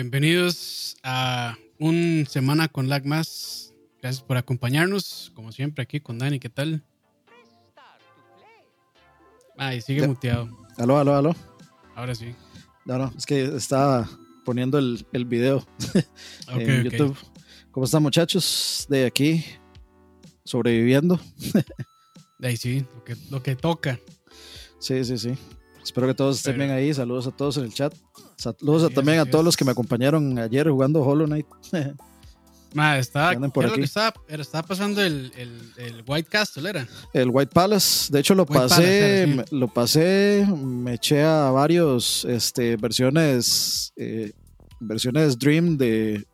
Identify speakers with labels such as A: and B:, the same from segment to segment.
A: bienvenidos a un semana con lag más. Gracias por acompañarnos, como siempre, aquí con Dani. ¿Qué tal? Ay, sigue muteado.
B: Aló, aló, aló.
A: Ahora sí.
B: No, no, es que estaba poniendo el, el video en YouTube. ¿Cómo están, muchachos? De aquí, sobreviviendo.
A: De ahí sí, lo que, lo que toca.
B: Sí, sí, sí. Espero que todos estén bien ahí. Saludos a todos en el chat. Saludos también a todos los que me acompañaron ayer jugando Hollow Knight.
A: Ma, estaba, por aquí. Estaba, estaba, pasando el, el, White Castle, ¿era?
B: El White Palace. De hecho, lo pasé, me, lo pasé, me eché a varios este, versiones, eh, versiones Dream de,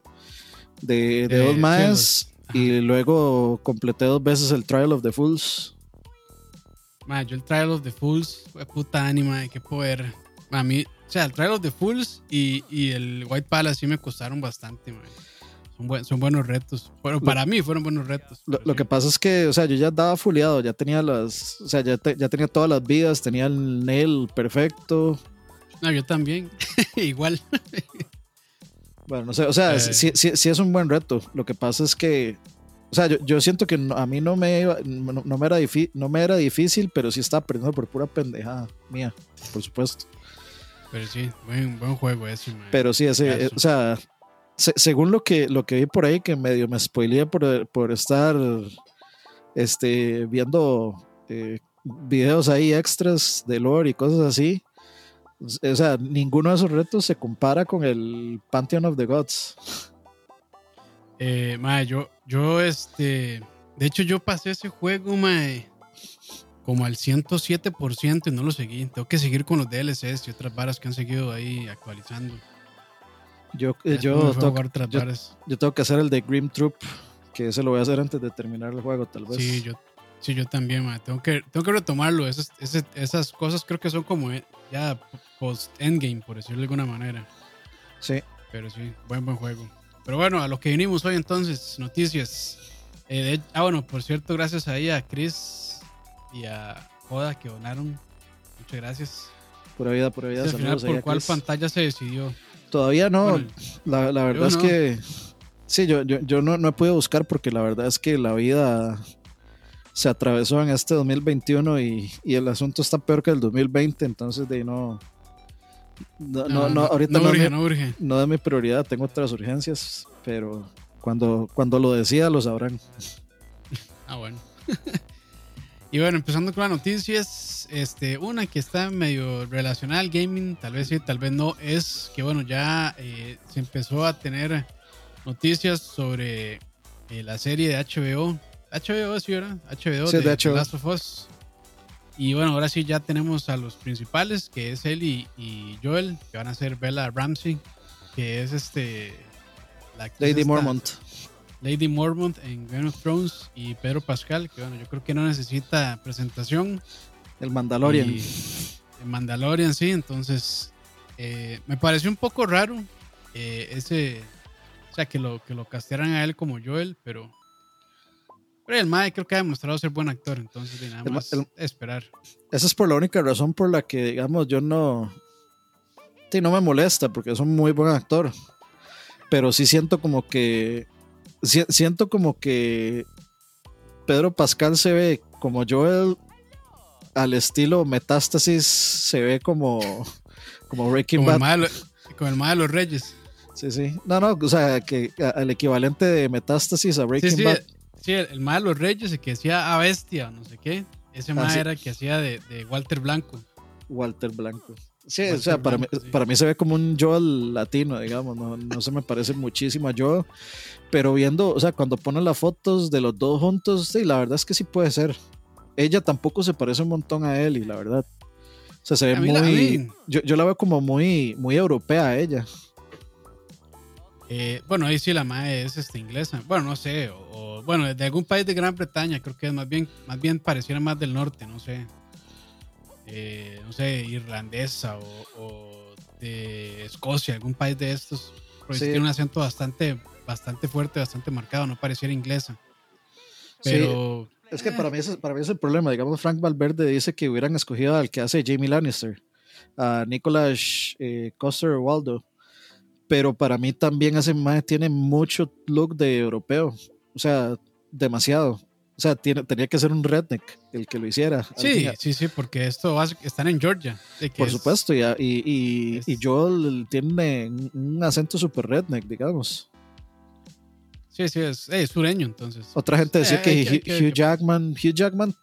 B: de, de Old Miles y luego completé dos veces el Trial of the Fools.
A: Yo el Trial of the Fools, fue puta anima, qué poder. A mí, o sea, el Trial of the Fools y, y el White Palace sí me costaron bastante, man. Son, son buenos retos. Bueno, para mí fueron buenos retos.
B: Lo, que pasa es que, o sea, yo ya estaba fuleado, ya tenía las, o sea, ya, ya tenía todas las vidas, tenía el nail perfecto.
A: No, yo también, igual.
B: bueno, no sé, o sea, eh. sí, sí, es un buen reto. Lo que pasa es que, o sea, yo, yo siento que a mí no me, no, no, me era no me era difícil, pero sí estaba perdiendo por pura pendejada mía, por supuesto.
A: Pero sí, buen, buen juego ese,
B: Pero sí, ese, o sea, según lo que, lo que vi por ahí, que medio me spoileé por, por estar este, viendo eh, videos ahí extras de lore y cosas así. O sea, ninguno de esos retos se compara con el Pantheon of the Gods.
A: Eh, yo, yo, este, de hecho, yo pasé ese juego, mae, como al 107% y no lo seguí. Tengo que seguir con los DLCs y otras varas que han seguido ahí actualizando.
B: Yo, eh, yo, tengo, yo, tengo que hacer el de Grim Troop, que ese lo voy a hacer antes de terminar el juego, tal vez.
A: Sí, yo, sí, yo también, Tengo, que, tengo que retomarlo. Esas, esas, cosas creo que son como eh, ya post-endgame, por decirlo de alguna manera.
B: Sí.
A: Pero sí, buen, buen juego. Pero bueno, a lo que vinimos hoy entonces, noticias. Eh, ah, bueno, por cierto, gracias ahí a Chris y a Joda que donaron. Muchas gracias.
B: Pura vida, pura vida.
A: al final, ¿por cuál pantalla se decidió?
B: Todavía no. la, la, verdad es que. Sí, yo, yo, yo no, no he podido buscar porque la verdad es que la vida se atravesó en este 2021 y, y el asunto está peor que el 2020, entonces de no. No, no, no, ahorita no, urge, no, urge. no es mi prioridad, tengo otras urgencias, pero cuando, cuando lo decida lo sabrán.
A: Ah, bueno. Y bueno, empezando con las noticias, este, una que está medio relacionada al gaming, tal vez sí, tal vez no, es que bueno, ya eh, se empezó a tener noticias sobre eh, la serie de HBO. HBO, sí, ¿verdad? HBO
B: de,
A: de Last of Us. Y bueno, ahora sí ya tenemos a los principales, que es él y, Joel, que van a ser Bella Ramsey, que es este...
B: La Lady Mormont.
A: Lady Mormont en Game of Thrones y Pedro Pascal, que bueno, yo creo que no necesita presentación.
B: El Mandalorian.
A: el Mandalorian, sí, entonces eh, me pareció un poco raro eh, ese, o sea, que lo, que lo castearan a él como Joel, pero, pero el Mae creo que ha demostrado ser buen actor, entonces nada más esperar.
B: Esa es por la única razón por la que, digamos, yo no, sí, no me molesta, porque es un muy buen actor, pero sí siento como que siento como que Pedro Pascal se ve como Joel al estilo Metástasis, se ve como, como Breaking
A: Bad. como el malo de los Reyes.
B: Sí, sí. No, no, o sea, que el equivalente de Metástasis a Breaking Bad.
A: Sí, el malo de los Reyes, el que hacía a Bestia, no sé qué. Ese ah, era el que hacía de, de Walter Blanco.
B: Walter Blanco. Sí, o sea, para, mí, para mí se ve como un Joel latino, digamos, no, no se me parece muchísimo a Joel, pero viendo, o sea, cuando ponen las fotos de los dos juntos, sí, la verdad es que sí puede ser. Ella tampoco se parece un montón a él, y la verdad. O sea, se ve muy. yo, yo, la veo como muy, muy europea a ella.
A: Eh, bueno, ahí sí la madre es este, inglesa. Bueno, no sé. O, bueno, de algún país de Gran Bretaña, creo que es más bien, más bien pareciera más del norte, no sé. Eh, no sé, irlandesa o, de Escocia, algún país de estos, porque tiene un acento bastante, bastante fuerte, bastante marcado, no pareciera inglesa. Pero.
B: Es que para mí, es, para mí es el problema. Digamos, Frank Valverde dice que hubieran escogido al que hace Jamie Lannister, a Nicholas eh, Coster Waldo. Pero para mí también ese mae tiene mucho look de europeo. O sea, demasiado. O sea, tiene, tenía que ser un redneck el que lo hiciera.
A: Sí, sí, sí, porque esto están en Georgia.
B: Por supuesto, y, y, y, Joel tiene un acento super redneck, digamos.
A: Sí, sí, es, sureño entonces.
B: Otra gente decía que, Hugh, Jackman, Hugh Jackman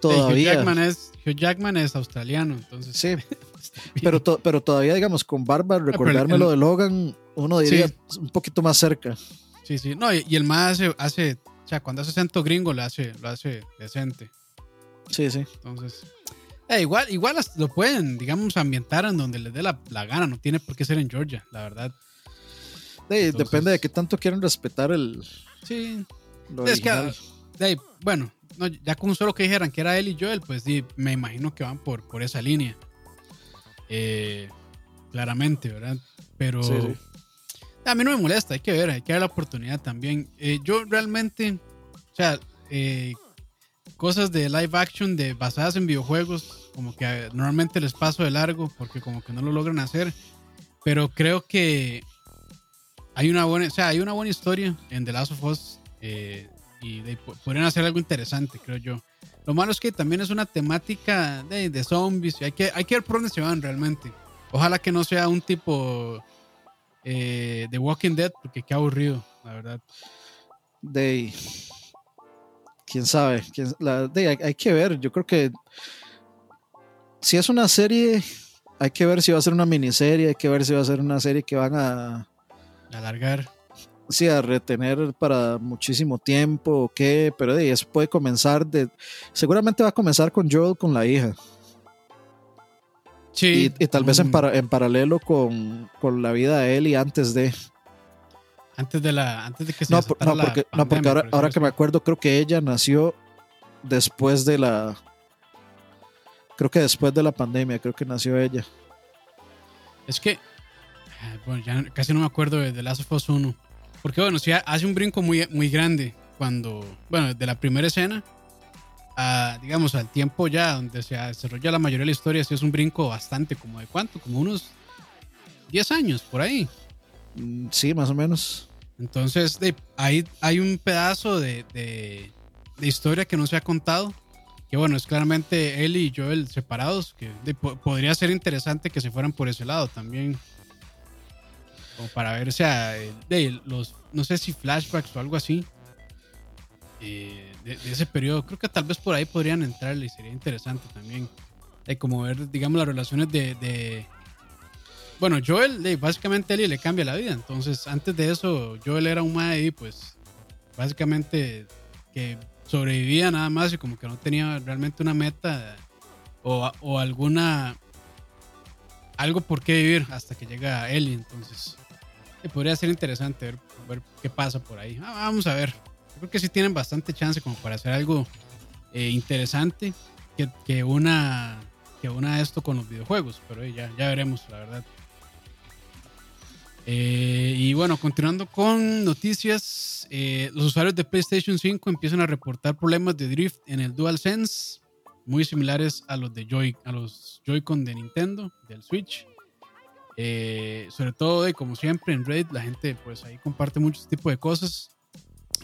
B: todavía.
A: Hugh Jackman es, Hugh Jackman es australiano, entonces.
B: Sí, pero, pero todavía, digamos, con barba, recordarme lo de Logan, uno diría un poquito más cerca.
A: Sí, sí, no, y, el más hace o sea, cuando hace acento gringo lo hace, lo hace decente.
B: Sí, sí.
A: Entonces, eh, igual, igual lo pueden, digamos, ambientar en donde les dé la, gana. No tiene por qué ser en Georgia, la verdad.
B: depende de qué tanto quieren respetar el.
A: Sí. es que, bueno, ya con solo que dijeran que era él y Joel, pues sí, me imagino que van por, por esa línea. Eh, claramente, ¿verdad? Pero. Sí, sí. A mí no me molesta, hay que ver, hay que dar la oportunidad también. Eh, yo realmente, o sea, eh, cosas de live action de basadas en videojuegos, como que normalmente les paso de largo porque como que no lo logran hacer. Pero creo que hay una buena, o sea, hay una buena historia en The Last of Us eh, y podrían hacer algo interesante, creo yo. Lo malo es que también es una temática de, de zombies y hay que, hay que ver por dónde se van realmente. Ojalá que no sea un tipo eh, The Walking Dead, porque qué aburrido, la verdad.
B: De. Quién sabe. hay, que ver. Yo creo que. Si es una serie, hay que ver si va a ser una miniserie. Hay que ver si va a ser una serie que van a.
A: Alargar.
B: Sí, a retener para muchísimo tiempo o qué. Pero de, eso puede comenzar de. Seguramente va a comenzar con Joel, con la hija. Y, tal vez en, mm. en paralelo con, la vida de él y antes de.
A: Antes de la. Antes de que se
B: No, no porque, no, porque ahora, que me acuerdo, creo que ella nació después de la. Creo que después de la pandemia, creo que nació ella.
A: Es que. Bueno, ya casi no me acuerdo de The Last of Us 1. Porque bueno, sí hace un brinco muy, muy grande cuando. Bueno, de la primera escena digamos, al tiempo ya donde se desarrolla la mayoría de la historia, sí es un brinco bastante, como de cuánto, como unos 10 años por ahí.
B: Mm, sí, más o menos.
A: Entonces, de, ahí hay un pedazo de, de, historia que no se ha contado. Que bueno, es claramente él y Joel separados. Que podría ser interesante que se fueran por ese lado también. Como para ver, o sea, de los, no sé si flashbacks o algo así. Eh, de, ese periodo. Creo que tal vez por ahí podrían entrarle y sería interesante también. De como ver, digamos, las relaciones de. Bueno, Joel, básicamente Ellie le cambia la vida. Entonces, antes de eso, Joel era un mae y pues, básicamente, que sobrevivía nada más y como que no tenía realmente una meta o, o alguna. algo por qué vivir hasta que llega Ellie. Entonces, podría ser interesante ver, qué pasa por ahí. Ah, vamos a ver creo que sí tienen bastante chance como para hacer algo eh, interesante que, que, una que una esto con los videojuegos, pero ya, ya veremos, la verdad. Eh, y bueno, continuando con noticias, eh, los usuarios de PlayStation 5 empiezan a reportar problemas de drift en el DualSense, muy similares a los de Joy, a los Joy-Con de Nintendo, del Switch. Sobre todo, y como siempre en Reddit, la gente pues ahí comparte muchos tipos de cosas.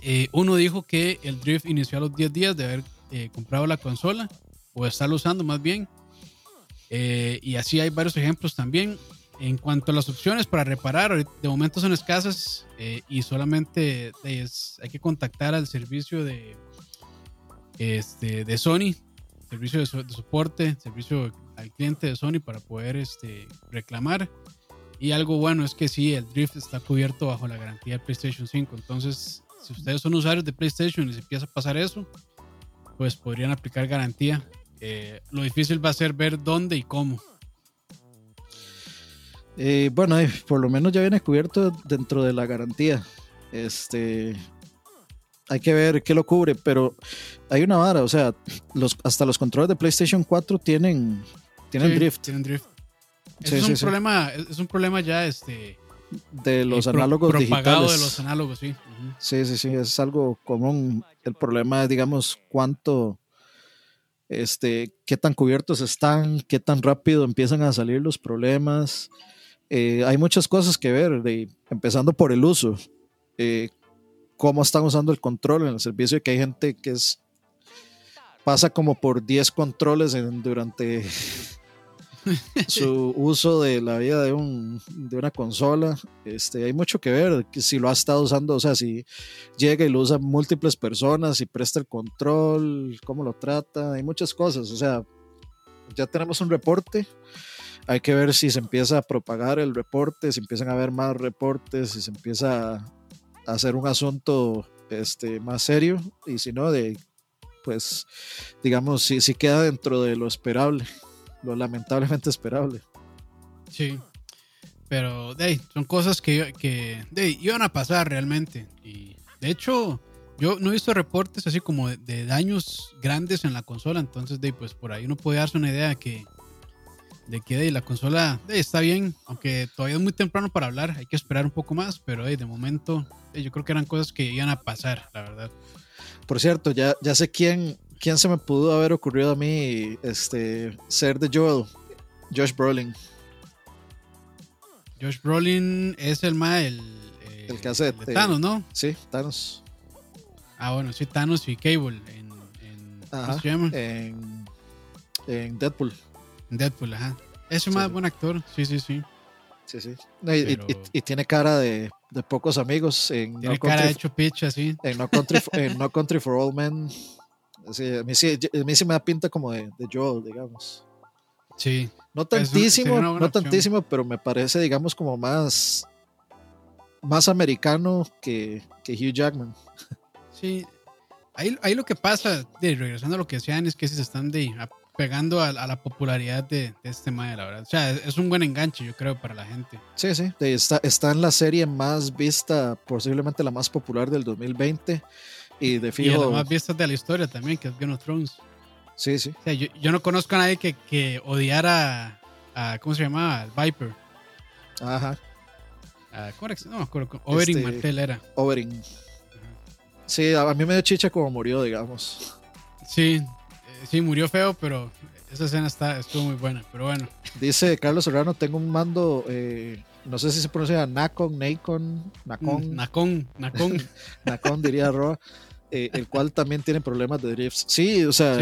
A: Eh, uno dijo que el drift inició a los 10 días de haber eh, comprado la consola o estarlo usando más bien. Eh, y así hay varios ejemplos también. En cuanto a las opciones para reparar, de momento son escasas y solamente hay que contactar al servicio de, este, de Sony, servicio de, soporte, servicio al cliente de Sony para poder este, reclamar. Y algo bueno es que sí, el drift está cubierto bajo la garantía de PlayStation 5. Entonces, si ustedes son usuarios de PlayStation y se empieza a pasar eso, pues podrían aplicar garantía. Eh, lo difícil va a ser ver dónde y cómo.
B: Eh, bueno, eh, por lo menos ya viene cubierto dentro de la garantía. Este, hay que ver qué lo cubre, pero hay una vara, o sea, los, hasta los controles de PlayStation 4 tienen, tienen drift.
A: Tienen drift. Es, un problema, es un problema ya este,
B: de los análogos digitales.
A: de los análogos, sí.
B: Sí, sí, sí, es algo común. El problema es, digamos, cuánto, este, qué tan cubiertos están, qué tan rápido empiezan a salir los problemas. eh, hay muchas cosas que ver, de, empezando por el uso. Eh, cómo están usando el control en el servicio, que hay gente que es pasa como por 10 controles durante su uso de la vida de, un, de una consola. Este, hay mucho que ver si lo ha estado usando, o sea, si llega y lo usa múltiples personas, si presta el control, cómo lo trata, hay muchas cosas. O sea, ya tenemos un reporte. Hay que ver si se empieza a propagar el reporte, si empiezan a haber más reportes, si se empieza a hacer un asunto este, más serio y si no, de, pues, digamos, si, si queda dentro de lo esperable lo lamentablemente esperable.
A: Sí, pero de son cosas que, que iban a pasar realmente. Y de hecho, yo no he visto reportes así como de, daños grandes en la consola, entonces de, pues por ahí uno puede darse una idea de que, de que de, la consola está bien, aunque todavía es muy temprano para hablar, hay que esperar un poco más, pero de momento yo creo que eran cosas que iban a pasar, la verdad.
B: Por cierto, ya, ya sé quién, ¿quién se me pudo haber ocurrido a mí este, ser de Joel? Josh Brolin.
A: Josh Brolin es el más el,
B: el que hace
A: Thanos, ¿no?
B: Sí, Thanos.
A: Ah, bueno, sí, Thanos y Cable en,
B: en En, en Deadpool.
A: Deadpool, ajá. Es un más buen actor, sí, sí, sí.
B: Sí, sí. Y, tiene cara de, de, pocos amigos. En
A: tiene cara de hecho pitch así.
B: En no, Country, en no Country for All Men a, mí sí, me da pinta como de, de Joel, digamos.
A: Sí.
B: No tantísimo, no tantísimo, pero me parece, digamos, como más, más americano que, que Hugh Jackman.
A: Sí. Ahí, ahí lo que pasa, de, regresando a lo que decían, es que se están de, pegando a, la popularidad de, este mae, la verdad. O sea, es, un buen enganche, yo creo, para la gente.
B: Sí, sí. Está, está en la serie más vista, posiblemente la más popular del 2020. Y de fijo.
A: Y las más vistas de la historia también, que es Game of Thrones.
B: Sí, sí.
A: O sea, yo, yo, no conozco a nadie que, que odiara a, ¿Cómo se llamaba? Al Viper.
B: Ajá.
A: ¿Cómo era? No. Oberyn este, Martell era.
B: Oberyn. Sí, a mí me dio chicha como murió, digamos.
A: Sí, eh, sí, murió feo, pero esa escena está, estuvo muy buena. Pero bueno.
B: Dice Carlos Serrano: Tengo un mando. Eh, no sé si se pronuncia Nacon, Nacon,
A: Nacon. Nacon, Nacon.
B: Nacon diría Roa. Eh, el cual también tiene problemas de drifts. Sí, o sea,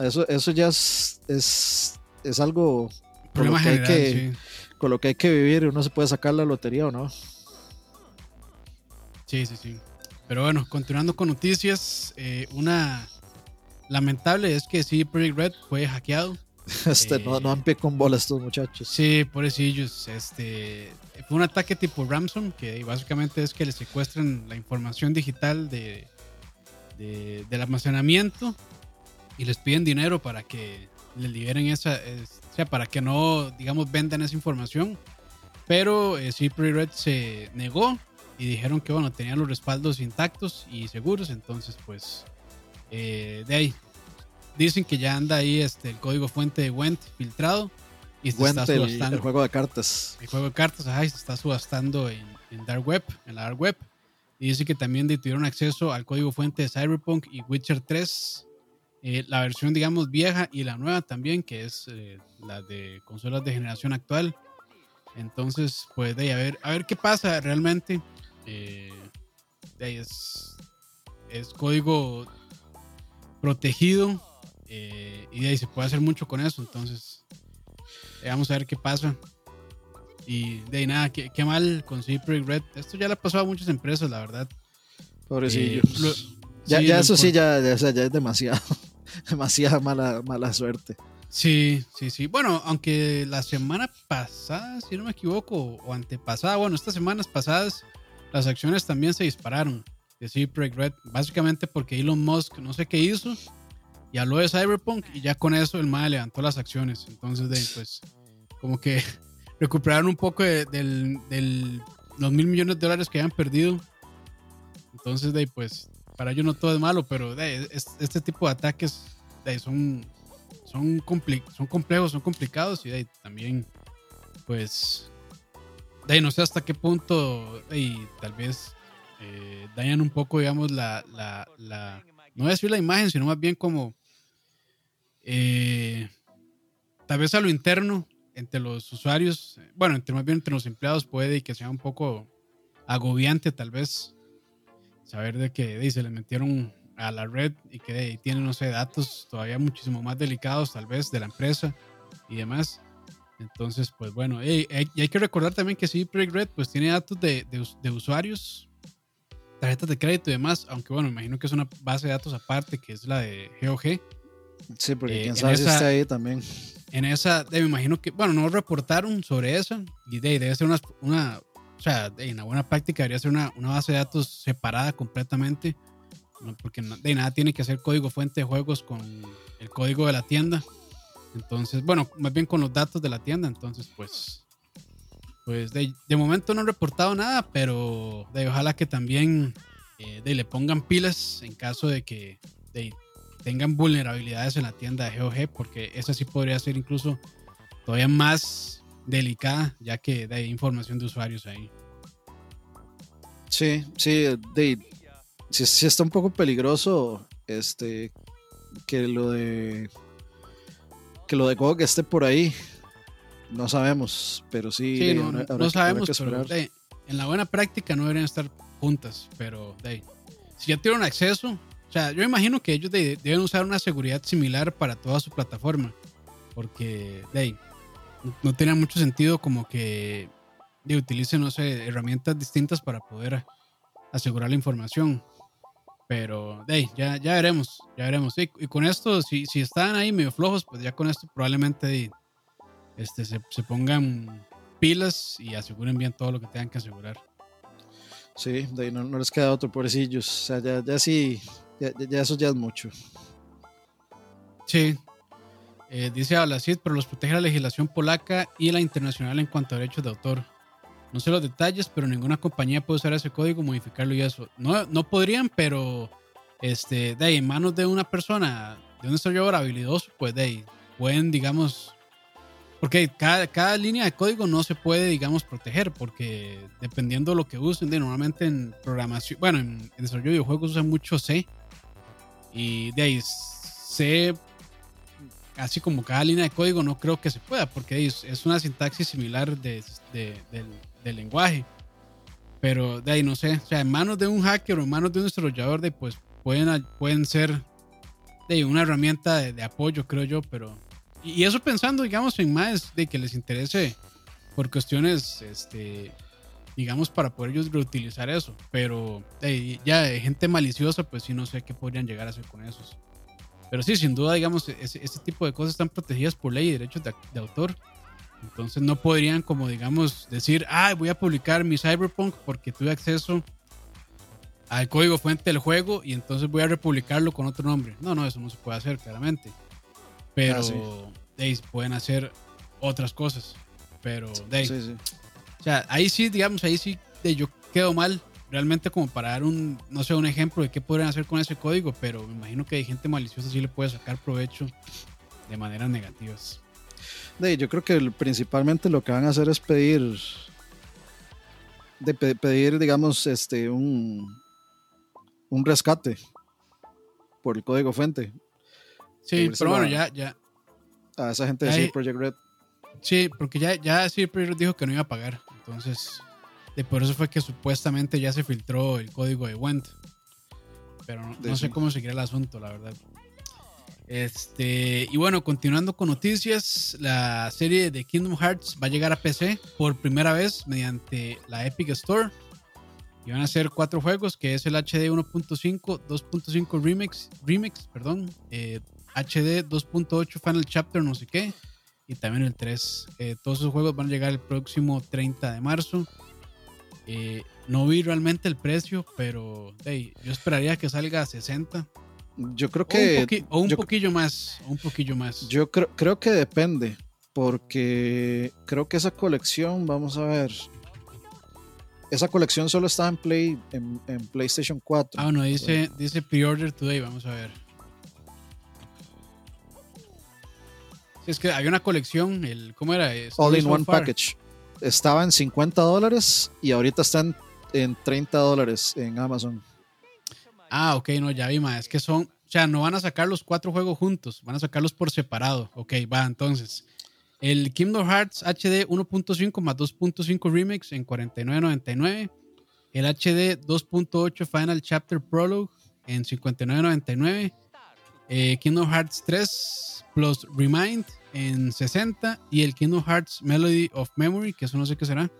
B: Eso, eso ya es, es, algo con lo, que hay que, con lo que hay que vivir. Uno se puede sacar la lotería o no.
A: Sí, sí, sí. Pero bueno, continuando con noticias, eh, una lamentable es que sí, Project Red fue hackeado.
B: Este, no, no han con bolas estos muchachos.
A: Sí, pobrecillos. Este, fue un ataque tipo ransom, que básicamente es que le secuestran la información digital de, del almacenamiento y les piden dinero para que les liberen esa, o sea, para que no, digamos, vendan esa información. Pero eh, Red se negó y dijeron que, bueno, tenían los respaldos intactos y seguros, entonces, pues, eh, de ahí. Dicen que ya anda ahí este, el código fuente de Went filtrado y se está
B: subastando. El, juego de cartas.
A: El juego de cartas, ajá, y se está subastando en, en Dark Web, en la Dark Web. Y dice que también tuvieron acceso al código fuente de Cyberpunk y Witcher 3, eh, la versión, digamos, vieja y la nueva también, que es eh, la de consolas de generación actual. Entonces, pues, de ahí, a ver, a ver qué pasa realmente. Eh, de ahí es, es código protegido y de ahí se puede hacer mucho con eso. Entonces, vamos a ver qué pasa. Y de nada, qué, mal con Cypress Red. Esto ya le ha pasado a muchas empresas, la verdad.
B: Pobrecillos. Eh, ya, ya eso sí, ya, ya, ya, es demasiado. demasiada mala, mala suerte.
A: Sí, sí, sí. Bueno, aunque la semana pasada, si no me equivoco, o antepasada, bueno, estas semanas pasadas, las acciones también se dispararon de Cypress Red. Básicamente porque Elon Musk no sé qué hizo y habló de Cyberpunk y ya con eso el MAE levantó las acciones. Entonces, de, pues, como que recuperaron un poco de, los mil millones de dólares que habían perdido. Entonces, de, pues, para ellos no todo es malo, pero de, este tipo de ataques son, son, son complejos, son complicados y también, pues, de no sé hasta qué punto tal vez eh, dañan un poco, digamos, la, la, la, no voy a decir la imagen, sino más bien como, eh, tal vez a lo interno entre los usuarios, bueno, entre más bien entre los empleados puede que sea un poco agobiante tal vez saber de que se le metieron a la red y que tienen, no sé, datos todavía muchísimo más delicados tal vez de la empresa y demás. Entonces, pues bueno, y hay que recordar también que sí, Red pues tiene datos de, de, usuarios, tarjetas de crédito y demás, aunque bueno, imagino que es una base de datos aparte que es la de GOG.
B: Sí, porque eh, quién sabe si está ahí también.
A: En esa, me imagino que, bueno, no reportaron sobre eso y de, debe ser una, una, o sea, en una buena práctica debería ser una, una base de datos separada completamente, porque de nada tiene que ser código fuente de juegos con el código de la tienda entonces, bueno, más bien con los datos de la tienda. Entonces, pues, pues de, momento no han reportado nada, pero de, ojalá que también eh, de, le pongan pilas en caso de que tengan vulnerabilidades en la tienda de GOG, porque esa sí podría ser incluso todavía más delicada, ya que hay información de usuarios ahí.
B: Sí, sí, de, sí, está un poco peligroso este que lo de que lo de que esté por ahí, no sabemos, pero sí.
A: no, sabemos, pero en la buena práctica no deberían estar juntas, pero si ya tienen acceso, o sea, yo imagino que ellos deben usar una seguridad similar para toda su plataforma, porque no tiene mucho sentido como que utilicen, no sé, herramientas distintas para poder asegurar la información. Pero hey, ya, ya veremos, ya veremos. y con esto, si, si están ahí medio flojos, pues ya con esto probablemente este, se, se, pongan pilas y aseguren bien todo lo que tengan que asegurar.
B: Sí, de ahí no, les queda otro, pobrecillos. O sea, ya, ya sí, ya, ya, eso ya es mucho.
A: Sí. Eh, dice Ablacid, pero los protege la legislación polaca y la internacional en cuanto a derechos de autor. No sé los detalles, pero ninguna compañía puede usar ese código, modificarlo y eso. No, no podrían, pero este, de ahí, en manos de una persona, de un desarrollador habilidoso, pues de ahí, pueden, digamos, porque cada, cada, línea de código no se puede, digamos, proteger, porque dependiendo de lo que usen, de, normalmente en programación, bueno, en, desarrollo de videojuegos usan mucho C, y de ahí C, así como cada línea de código, no creo que se pueda, porque es, una sintaxis similar de, de, del del lenguaje. Pero de ahí no sé, o sea, en manos de un hacker o en manos de un desarrollador, de, pues pueden, pueden ser de una herramienta de, apoyo, creo yo, pero... Y, eso pensando, digamos, en más de que les interese por cuestiones, este, digamos, para poder ellos reutilizar eso. Pero ya de gente maliciosa, pues sí, no sé qué podrían llegar a hacer con esos. Pero sí, sin duda, digamos, ese, tipo de cosas están protegidas por ley y derechos de, de autor. Entonces no podrían como digamos decir, ah, voy a publicar mi Cyberpunk porque tuve acceso al código fuente del juego y entonces voy a republicarlo con otro nombre. No, no, eso no se puede hacer claramente. Pero ah, pueden hacer otras cosas. Pero de O sea, ahí sí, digamos, ahí sí yo quedo mal realmente como para dar un, no sé, un ejemplo de qué podrían hacer con ese código, pero me imagino que hay gente maliciosa sí le puede sacar provecho de maneras negativas
B: yo creo que principalmente lo que van a hacer es pedir, de pedir, digamos, este, un, un rescate por el código fuente.
A: Sí, pero bueno, ya, ya.
B: A esa gente de Project Red.
A: Sí, porque ya, ya CD Projekt dijo que no iba a pagar. Entonces, de por eso fue que supuestamente ya se filtró el código de Went. Pero no, sé cómo seguirá el asunto, la verdad. Este, y bueno, continuando con noticias, la serie de Kingdom Hearts va a llegar a PC por primera vez mediante la Epic Store. Y van a ser cuatro juegos, que es el HD 1.5, 2.5 Remix, Remix, perdón, eh, HD 2.8 Final Chapter, no sé qué, y también el 3. Eh, todos esos juegos van a llegar el próximo 30 de marzo. Eh, no vi realmente el precio, pero yo esperaría que salga a 60
B: yo creo que.
A: O un, poquillo más. un poquillo más.
B: Yo creo, creo que depende. Porque creo que esa colección, vamos a ver. Esa colección solo está en Play en, PlayStation 4.
A: Ah, no, dice, dice pre-order today, vamos a ver. Es que había una colección, el, ¿cómo era?
B: All in One Package. Estaba en 50 dólares y ahorita están en 30 dólares en Amazon.
A: Ah, ok, no, ya vi más. Es que son, o sea, no van a sacar los cuatro juegos juntos, van a sacarlos por separado. Ok, va, entonces. El Kingdom Hearts HD 1.5 más 2.5 Remix en 49.99. El HD 2.8 Final Chapter Prologue en 59.99. Eh, Kingdom Hearts 3 plus Remind en 60. Y el Kingdom Hearts Melody of Memory, que eso no sé qué será,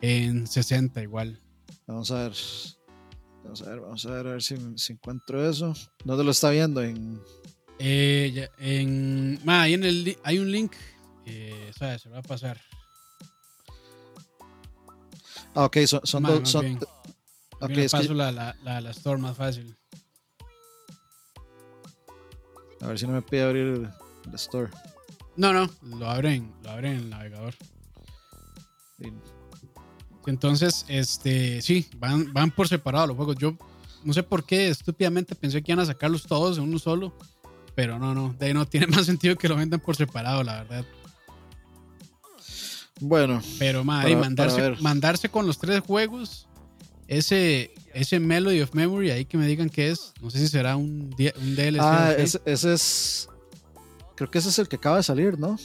A: en 60 igual.
B: Vamos a ver. Vamos a ver, vamos a ver, a ver si, encuentro eso. ¿Dónde lo está viendo? En.
A: Eh, en. ahí en el, hay un link. Eh, ¿sabes? Se va a pasar.
B: Ah, ok, son, son dos. Son,
A: okay, paso la, la, la, store más fácil.
B: A ver si no me pide abrir el, store.
A: No, no, lo abren, lo abren en el navegador. Entonces, este, sí, van, van por separado los juegos. Yo no sé por qué estúpidamente pensé que iban a sacarlos todos en uno solo. Pero no, no, de ahí no tiene más sentido que lo vendan por separado, la verdad.
B: Bueno.
A: Pero madre, mandarse, mandarse con los tres juegos, ese, ese Melody of Memory, ahí que me digan qué es. No sé si será un, un DLC.
B: Ah, ese, es. Creo que ese es el que acaba de salir, ¿no?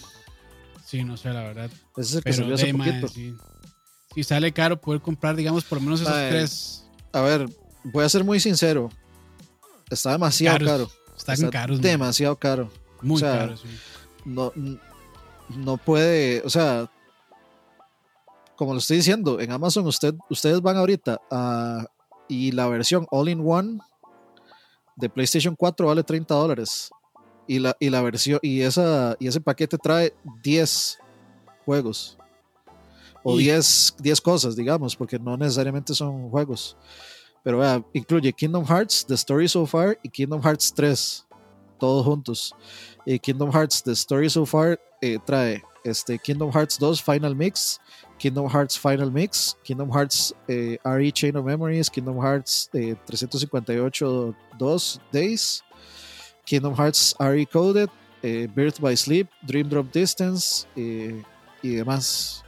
A: Sí, no sé, la verdad.
B: Ese es el que salió hace poquito
A: si sale caro poder comprar, digamos, por lo menos esos tres.
B: A ver, voy a ser muy sincero. Está demasiado caro.
A: Está caro.
B: Demasiado caro.
A: Muy caro, sí.
B: No, no puede, o sea, como lo estoy diciendo, en Amazon usted, ustedes van ahorita a, y la versión All-in-One de PlayStation 4 vale 30 dólares. Y la, y la versión, y esa, y ese paquete trae 10 juegos o 10 cosas, digamos, porque no necesariamente son juegos. Pero vea, incluye Kingdom Hearts, The Story So Far y Kingdom Hearts 3, todos juntos. Y Kingdom Hearts, The Story So Far eh, trae este, Kingdom Hearts 2 Final Mix, Kingdom Hearts Final Mix, Kingdom Hearts eh, RE Chain of Memories, Kingdom Hearts 358 eh, 2 Days, Kingdom Hearts RE Coded, Birth by Sleep, Dream Drop Distance y demás.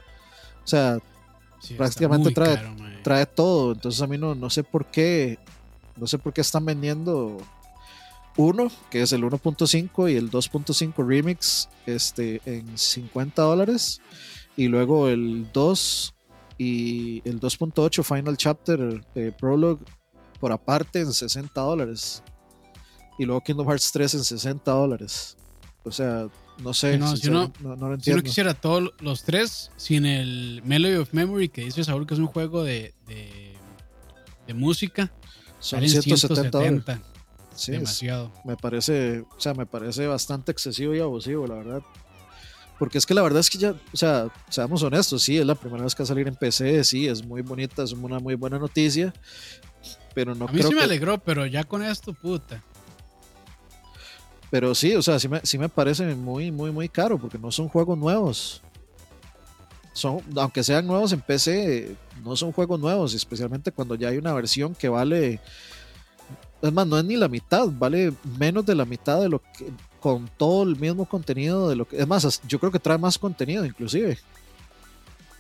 B: O sea, prácticamente trae, trae todo. Entonces a mí no, no sé por qué. No sé por qué están vendiendo uno, que es el 1.5 y el 2.5 remix este, en 50 dólares. Y luego el 2 y el 2.8 Final Chapter eh, Prologue por aparte en 60 dólares. Y luego Kingdom Hearts 3 en 60 dólares. O sea, no sé.
A: No, si, no, no, si, quisiera todos los tres sin el Melody of Memory que dice Saúl que es un juego de, de, música.
B: Son 170,
A: Sí, demasiado.
B: me parece, o sea, me parece bastante excesivo y abusivo, la verdad. Porque es que la verdad es que ya, o sea, seamos honestos, sí, es la primera vez que va a salir en PC, sí, es muy bonita, es una muy buena noticia, pero no
A: a mí sí me alegró, pero ya con esto, puta.
B: Pero sí, o sea, sí me, sí me parece muy, muy, muy caro porque no son juegos nuevos. Son, aunque sean nuevos en PC, no son juegos nuevos, especialmente cuando ya hay una versión que vale. Es más, no es ni la mitad, vale menos de la mitad de lo que. con todo el mismo contenido de lo que. Es más, yo creo que trae más contenido, inclusive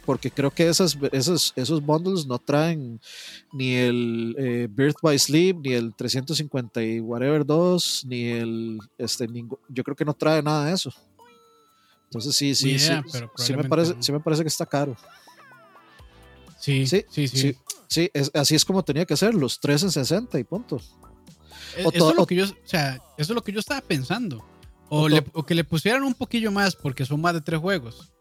B: porque creo que esas, esos, esos bundles no traen ni el eh, Birth by Sleep, ni el 350 y whatever 2, ni el, este, yo creo que no trae nada de eso. Entonces sí, sí, sí, sí, me parece, sí me parece que está caro.
A: Sí, sí, sí. Sí,
B: sí así es como tenía que ser, los 3 en 60 y punto.
A: E, eso, es lo que yo, o sea, eso es lo que yo estaba pensando. O, o que le pusieran un poquillo más porque son más de tres juegos.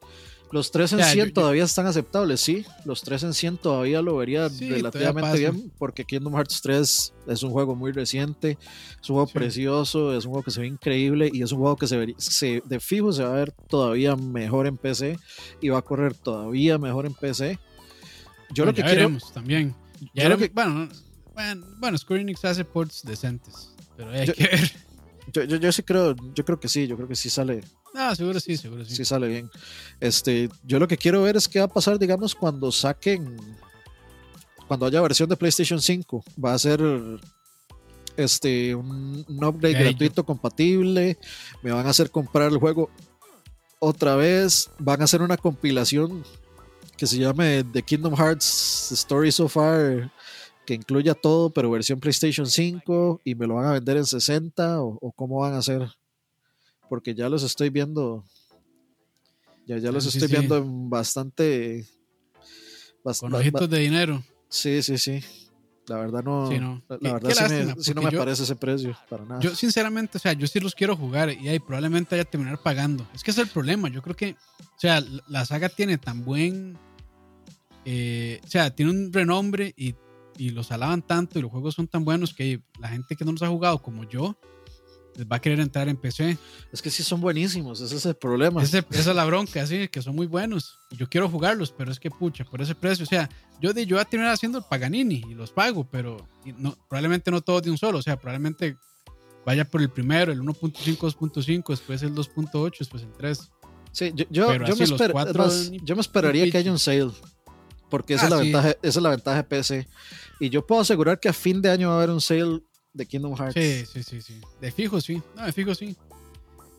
B: Los 3 en 100 todavía están aceptables, sí. Los 3 en 100 todavía lo vería relativamente bien, porque Kingdom Hearts 3 es un juego muy reciente, es un juego precioso, es un juego que se ve increíble y es un juego que se, se de fijo se va a ver todavía mejor en PC y va a correr todavía mejor en PC.
A: Yo lo que quiero. también. bueno, bueno, bueno, Square Enix hace ports decentes, pero hay que ver.
B: Yo, yo, yo, sí creo, yo creo que sí, yo creo que sí sale,
A: Ah, seguro sí, seguro sí.
B: Sí sale bien. Este, yo lo que quiero ver es qué va a pasar, digamos, cuando saquen, cuando haya versión de PlayStation 5. Va a ser este, un, upgrade gratuito compatible. Me van a hacer comprar el juego otra vez. Van a hacer una compilación que se llame The Kingdom Hearts Story So Far, que incluya todo, pero versión PlayStation 5, y me lo van a vender en 60 o, o cómo van a hacer porque ya los estoy viendo Ya, ya los estoy viendo bastante,
A: Con ojitos de dinero.
B: Sí, sí, sí. La verdad no, La, verdad sí, no me parece ese precio para nada.
A: Yo sinceramente, o sea, yo sí los quiero jugar y ahí probablemente haya terminar pagando. Es que es el problema. Yo creo que, o sea, la saga tiene tan buen, eh, o sea, tiene un renombre y, y los alaban tanto y los juegos son tan buenos que la gente que no los ha jugado como yo, va a querer entrar en PC.
B: Es que sí son buenísimos, ese es el problema.
A: esa es la bronca, así que son muy buenos. Yo quiero jugarlos, pero es que pucha, por ese precio. O sea, yo, yo voy a terminar haciendo el Paganini y los pago, pero no, probablemente no todos de un solo. O sea, probablemente vaya por el primero, el 1.5, 2.5, después el 2.8, después el 3.
B: Sí, yo, yo, yo, me, yo me, esperaría que haya un sale. Porque esa, es la ah, ventaja, esa es la ventaja de PC. Y yo puedo asegurar que a fin de año va a haber un sale de Kingdom Hearts.
A: Sí, sí, sí, sí. De fijo sí. No, de fijo sí.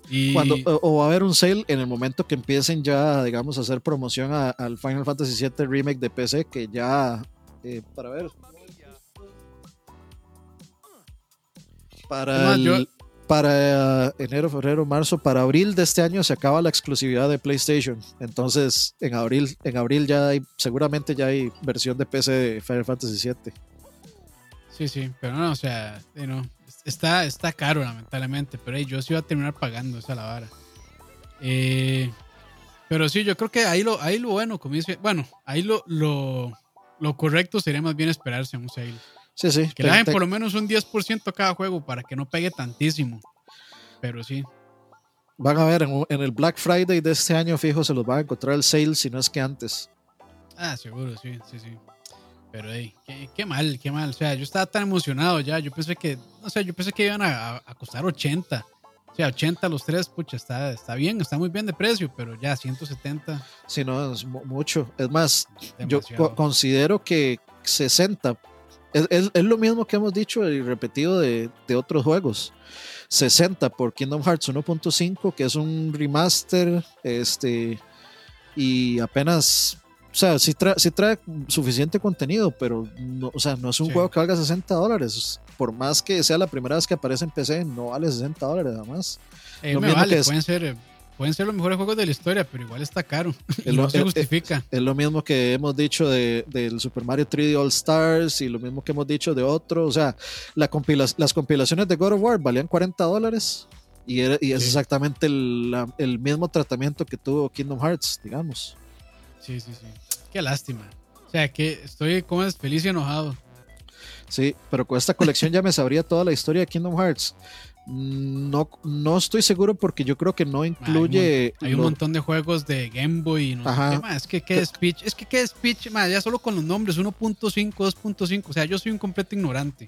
B: Y... Cuando, o, va a haber un sale en el momento que empiecen ya, digamos, a hacer promoción al Final Fantasy VII Remake de PC, que ya, eh, para ver. Para, para enero, febrero, marzo, para abril de este año se acaba la exclusividad de PlayStation. Entonces, en abril, en abril ya hay, seguramente ya hay versión de PC de Final Fantasy VII.
A: Sí, sí, pero no, o sea, no, está, está caro lamentablemente, pero yo sí voy a terminar pagando esa la vara. Eh, pero sí, yo creo que ahí lo, ahí lo bueno, como dice, bueno, ahí lo, lo, lo correcto sería más bien esperarse en un sale.
B: Sí, sí.
A: Que le den por lo menos un 10% a cada juego para que no pegue tantísimo. Pero sí.
B: Van a ver, en, en, el Black Friday de este año, fijo, se los va a encontrar el sale si no es que antes.
A: Ah, seguro, sí, sí, sí. Pero, hey, qué, mal, qué mal. O sea, yo estaba tan emocionado ya. Yo pensé que, no sé, yo pensé que iban a, costar 80. O sea, 80 los tres, pucha, está, está bien, está muy bien de precio, pero ya 170.
B: Sí, no, es mucho. Es más, yo considero que 60 es, es, lo mismo que hemos dicho y repetido de, de otros juegos. 60 por Kingdom Hearts 1.5, que es un remaster, este, y apenas o sea, sí, trae suficiente contenido, pero no, o sea, no es un juego que valga 60 dólares. Por más que sea la primera vez que aparece en PC, no vale 60 dólares nada más.
A: Eh, me vale, pueden, ser, pueden ser los mejores juegos de la historia, pero igual está caro. no se justifica.
B: Es, lo mismo que hemos dicho de, del Super Mario 3D All Stars y lo mismo que hemos dicho de otro. O sea, la las compilaciones de God of War valían 40 dólares. Y, y es exactamente el, el mismo tratamiento que tuvo Kingdom Hearts, digamos.
A: Sí, sí, sí. Qué lástima. O sea, que estoy como es feliz y enojado.
B: Sí, pero con esta colección ya me sabría toda la historia de Kingdom Hearts. No, no estoy seguro porque yo creo que no incluye.
A: Hay un, montón de juegos de Game Boy y no sé qué más. Es que qué speech, es que qué speech, ya solo con los nombres 1.5, 2.5. O sea, yo soy un completo ignorante.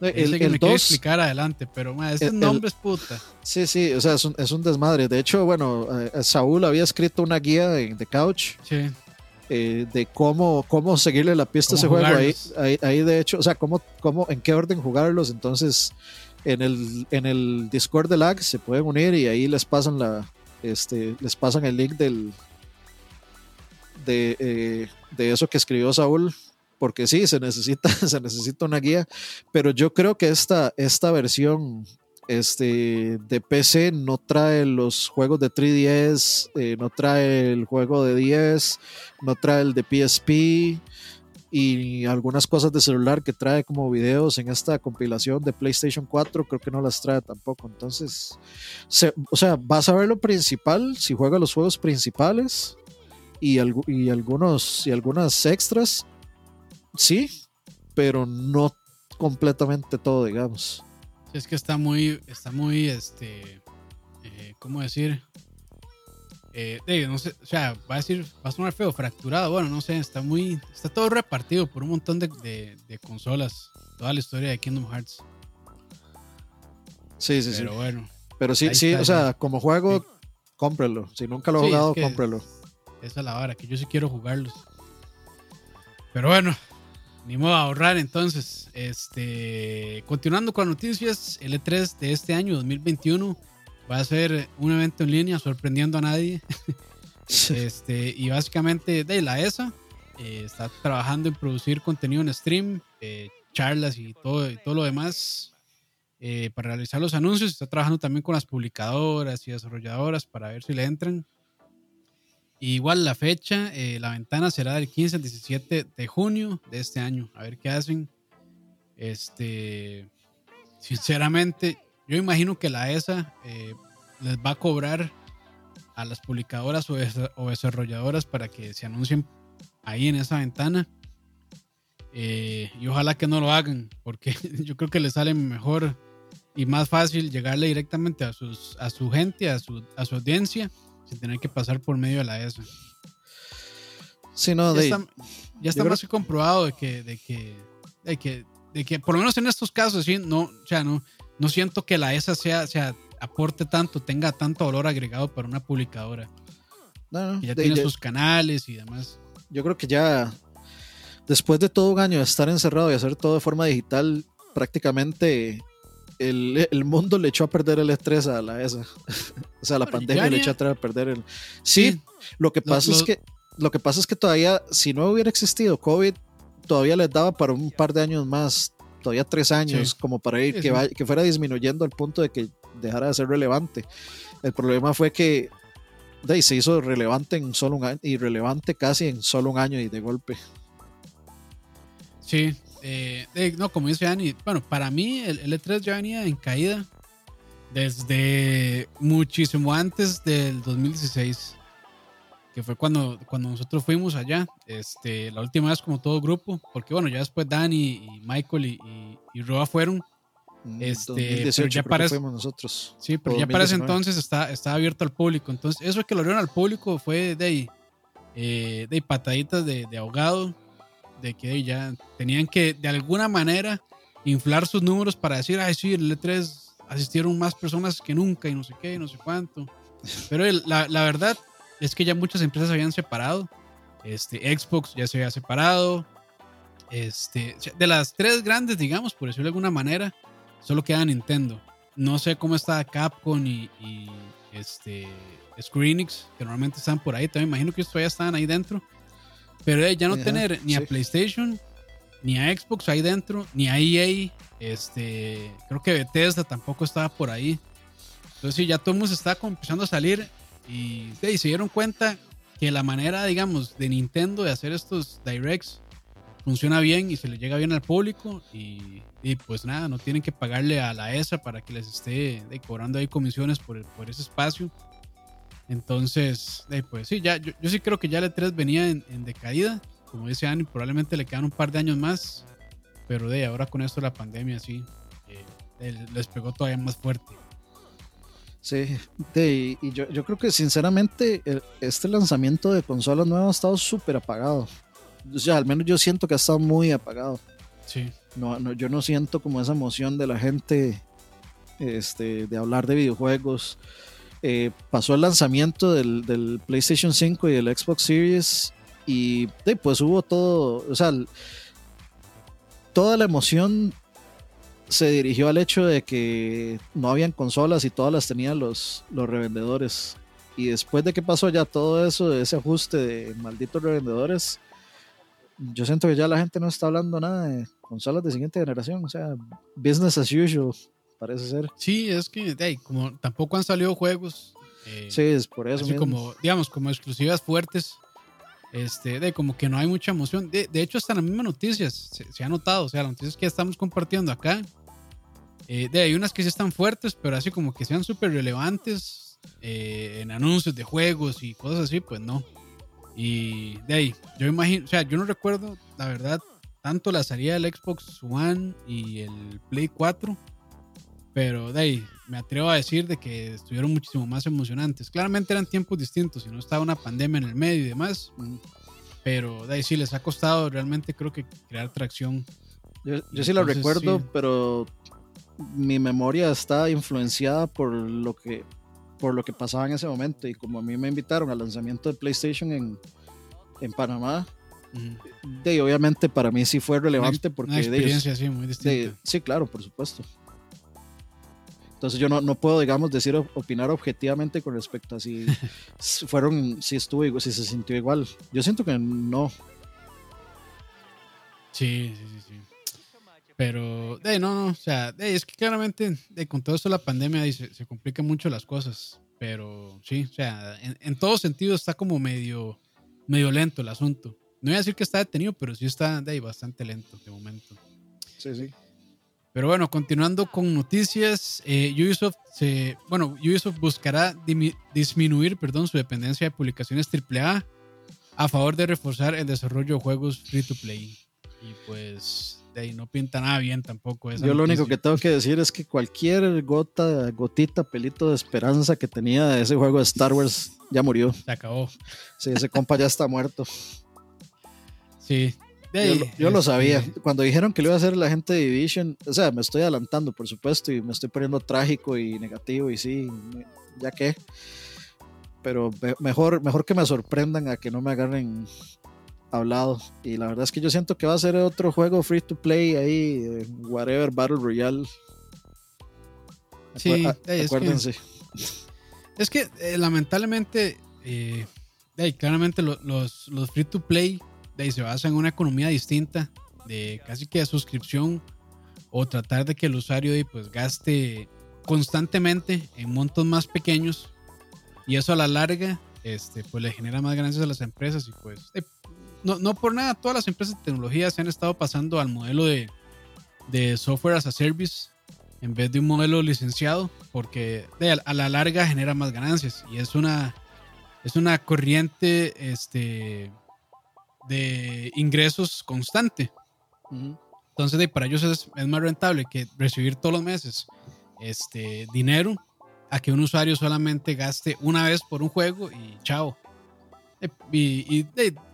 A: El, que me quiero explicar adelante, pero ma, ese nombre es puta.
B: Sí, sí, o sea, es un, es un desmadre. De hecho, bueno, eh, Saúl había escrito una guía de, de Couch.
A: Sí
B: eh, de cómo, cómo seguirle la pista a ese juego. Ahí, ahí, de hecho, o sea, cómo, cómo, en qué orden jugarlos. Entonces, en el, en el Discord de LAG se pueden unir y ahí les pasan la, este, les pasan el link del, de, eh, de eso que escribió Saúl. Porque sí, se necesita, se necesita una guía. Pero yo creo que esta, esta versión este, de PC no trae los juegos de 3DS, eh, no trae el juego de 10, no trae el de PSP y algunas cosas de celular que trae como videos en esta compilación de PlayStation 4, creo que no las trae tampoco. Entonces, o sea, vas a ver lo principal si juega los juegos principales y, y, algunos, y algunas extras, sí, pero no completamente todo, digamos.
A: Es que está muy, está muy, este, eh, ¿cómo decir? Eh, no sé, o sea, va a decir, va a sonar feo, fracturado, bueno, no sé, está muy, está todo repartido por un montón de, de, consolas, toda la historia de Kingdom Hearts.
B: Sí, sí, sí.
A: Pero bueno.
B: Pero sí, sí, o sea, como juego, cómprelo. Si nunca lo he jugado, cómprelo.
A: Esa es la vara, que yo sí quiero jugarlos. Pero bueno, ni modo a ahorrar entonces. Este, continuando con noticias, el E3 de este año 2021 va a ser un evento en línea sorprendiendo a nadie. este, y básicamente de la ESA eh, está trabajando en producir contenido en stream, eh, charlas y todo, y todo lo demás eh, para realizar los anuncios. Está trabajando también con las publicadoras y desarrolladoras para ver si le entran. Igual la fecha, eh, la ventana será del 15 al 17 de junio de este año. A ver qué hacen. Este, sinceramente, yo imagino que la ESA eh, les va a cobrar a las publicadoras o, desarrolladoras para que se anuncien ahí en esa ventana. Eh, y ojalá que no lo hagan, porque yo creo que les sale mejor y más fácil llegarle directamente a, sus, a su gente, a su, a su audiencia, sin tener que pasar por medio de la ESA.
B: Sí, no,
A: ya está, ya está más que comprobado de que, de que, de que, de que, por lo menos en estos casos, sí, no, o sea, no, no siento que la ESA sea, sea aporte tanto, tenga tanto valor agregado para una publicadora. No, no, ya tiene sus canales y demás.
B: Yo creo que ya después de todo un año de estar encerrado y hacer todo de forma digital, prácticamente el, el, mundo le echó a perder el estrés a la ESA. o sea, la pandemia le echó a perder el. Sí, lo que pasa es que lo que pasa es que todavía, si no hubiera existido COVID, todavía les daba para un par de años más, todavía tres años, como para ir, que, que fuera disminuyendo al punto de que dejara de ser relevante. El problema fue que de se hizo relevante en solo un año, irrelevante casi en solo un año y de golpe.
A: Sí, eh, no, como dice Ani, bueno, para mí el, E3 ya venía en caída desde muchísimo antes del 2016, que fue cuando, cuando nosotros fuimos allá, este, la última vez como todo grupo, porque bueno, ya después Dani y Michael y, y, y Roa fueron, este, pero ya parece,
B: nosotros.
A: Sí, pero ya para ese entonces está, está abierto al público. Entonces, eso que lo abrieron al público fue de, eh, de pataditas de, de, ahogado, de que ya tenían que de alguna manera inflar sus números para decir, ay, sí, el E3 asistieron más personas que nunca y no sé qué, no sé cuánto. Pero la, la verdad es que ya muchas empresas se habían separado. Este, Xbox ya se había separado. Este, de las tres grandes, digamos, por decirlo de alguna manera, Solo queda Nintendo. No sé cómo está Capcom y, este Screenix, que normalmente están por ahí. También imagino que todavía están ahí dentro. Pero ya no tener ni a PlayStation, ni a Xbox ahí dentro, ni a EA. Este, creo que Bethesda tampoco estaba por ahí. Entonces sí, ya todo el mundo está empezando a salir y, y se dieron cuenta que la manera, digamos, de Nintendo de hacer estos directs funciona bien y se le llega bien al público y, pues nada, no tienen que pagarle a la ESA para que les esté cobrando ahí comisiones por, por ese espacio. Entonces, pues sí, ya, yo, sí creo que ya el E3 venía en, decaída, como dice Ani, probablemente le quedan un par de años más, pero de ahora con esto de la pandemia, sí, eh, les pegó todavía más fuerte.
B: Sí, y yo, yo, creo que sinceramente este lanzamiento de consolas nuevas ha estado súper apagado o sea, al menos yo siento que ha estado muy apagado.
A: Sí.
B: No, no, yo no siento como esa emoción de la gente este, de hablar de videojuegos. Eh, pasó el lanzamiento del, PlayStation 5 y del Xbox Series y pues hubo todo, o sea, toda la emoción se dirigió al hecho de que no habían consolas y todas las tenían los, los revendedores. Y después de que pasó ya todo eso, ese ajuste de malditos revendedores, yo siento que ya la gente no está hablando nada de consolas de siguiente generación, o sea, business as usual, parece ser.
A: Sí, es que como tampoco han salido juegos.
B: Eh, sí, es por eso.
A: Así como, digamos, como exclusivas fuertes. Este, de como que no hay mucha emoción. De, de hecho, hasta en las mismas noticias se, ha notado. O sea, las noticias que estamos compartiendo acá. Eh, de, hay unas que sí están fuertes, pero así como que sean súper relevantes eh, en anuncios de juegos y cosas así, pues no. Y de ahí, yo imagino, o sea, yo no recuerdo, la verdad, tanto la salida del Xbox One y el Play 4, pero de ahí, me atrevo a decir de que estuvieron muchísimo más emocionantes. Claramente eran tiempos distintos, y no estaba una pandemia en el medio y demás, pero de ahí sí les ha costado realmente creo que crear tracción.
B: Yo, yo sí lo recuerdo, pero mi memoria está influenciada por lo que por lo que pasaba en ese momento. Y como a mí me invitaron al lanzamiento de PlayStation en, en Panamá, de, obviamente para mí sí fue relevante porque... Una
A: experiencia, sí, muy distinta.
B: sí, claro, por supuesto. Entonces yo no, no, puedo, digamos, decir, opinar objetivamente con respecto a si fueron, si estuvo igual, si se sintió igual. Yo siento que no.
A: Sí, sí, sí, sí. Pero, de, no, no, o sea, es que claramente de, con todo esto la pandemia se, se complican mucho las cosas. Pero sí, o sea, en, en todo sentido está como medio, medio lento el asunto. No voy a decir que está detenido, pero sí está de ahí bastante lento de momento.
B: Sí, sí.
A: Pero bueno, continuando con noticias, eh, Ubisoft, se, bueno, Ubisoft buscará disminuir perdón, su dependencia de publicaciones AAA a favor de reforzar el desarrollo de juegos free to play. Y pues de ahí no pinta nada bien tampoco.
B: Yo lo único que tengo que decir es que cualquier gota, gotita, pelito de esperanza que tenía de ese juego de Star Wars ya murió.
A: Se acabó.
B: Sí, ese compa ya está muerto.
A: Sí,
B: yo, lo sabía. Este, Cuando dijeron que lo iba a hacer la gente de Division, o sea, me estoy adelantando, por supuesto, y me estoy poniendo trágico y negativo, y sí, ya que. Pero mejor, mejor que me sorprendan a que no me agarren hablado. Y la verdad es que yo siento que va a ser otro juego free to play ahí, whatever, Battle Royale.
A: Sí, acuérdense. Es que, eh, lamentablemente, eh, claramente los, los free to play se basa en una economía distinta de casi que de suscripción o tratar de que el usuario pues gaste constantemente en montos más pequeños. Y eso a la larga este, pues le genera más ganancias a las empresas y pues eh, no, no, por nada todas las empresas de tecnología se han estado pasando al modelo de, de software as a service en vez de un modelo licenciado porque a la larga genera más ganancias. Y es una es una corriente este de ingresos constante. Entonces, de, para ellos es, más rentable que recibir todos los meses este dinero a que un usuario solamente gaste una vez por un juego y chao. Eh, y,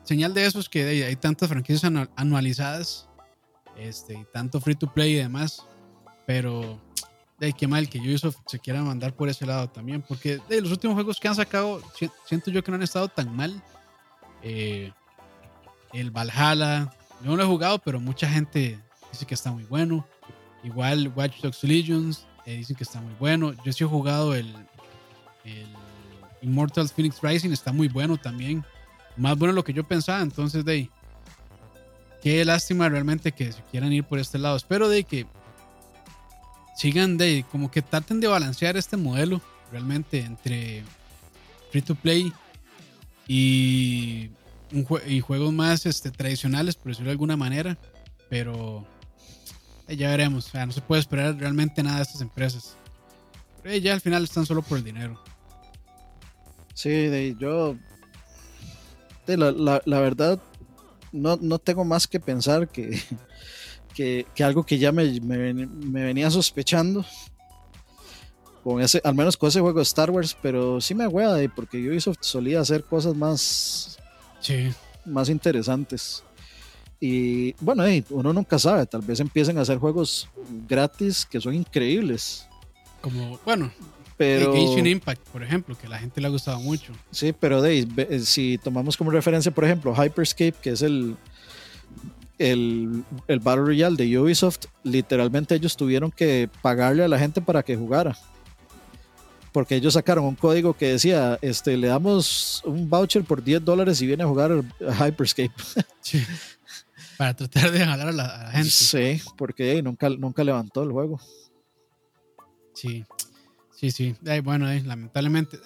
A: señal de eso es que hay tantas franquicias anualizadas este, y tanto free to play y demás. Pero de qué mal que Ubisoft se quiera mandar por ese lado también. Porque de los últimos juegos que han sacado, siento yo que no han estado tan mal. Eh, el Valhalla. Yo no lo he jugado, pero mucha gente dice que está muy bueno. Igual Watch Dogs Legions eh, dicen que está muy bueno. Yo sí he jugado el, el Immortals Phoenix Rising, está muy bueno también. Más bueno de lo que yo pensaba. Entonces, de qué lástima realmente que se quieran ir por este lado. Espero de que sigan de como que traten de balancear este modelo realmente entre free to play y y juegos más este, tradicionales, por decirlo de alguna manera. Pero eh, ya veremos. O sea, no se puede esperar realmente nada de estas empresas. Pero eh, ya al final están solo por el dinero.
B: Sí, de, yo. De, la, la, verdad, no, no, tengo más que pensar que, que, que algo que ya me, me, me, venía sospechando. Con ese, al menos con ese juego de Star Wars, pero sí me hueva porque Ubisoft solía hacer cosas más
A: sí.
B: más interesantes. Y bueno, uno nunca sabe, tal vez empiecen a hacer juegos gratis que son increíbles.
A: Como, bueno, pero Genshin Impact, por ejemplo, que a la gente le ha gustado mucho.
B: Sí, pero de, si tomamos como referencia, por ejemplo, Hyperscape, que es el, el, el Battle Royale de Ubisoft, literalmente ellos tuvieron que pagarle a la gente para que jugara porque ellos sacaron un código que decía, este, le damos un voucher por 10 dólares y viene a jugar a Hyperscape.
A: Sí. Para tratar de jalar a la, gente.
B: Sí, porque nunca, nunca levantó el juego.
A: Sí, sí, sí. bueno, lamentablemente,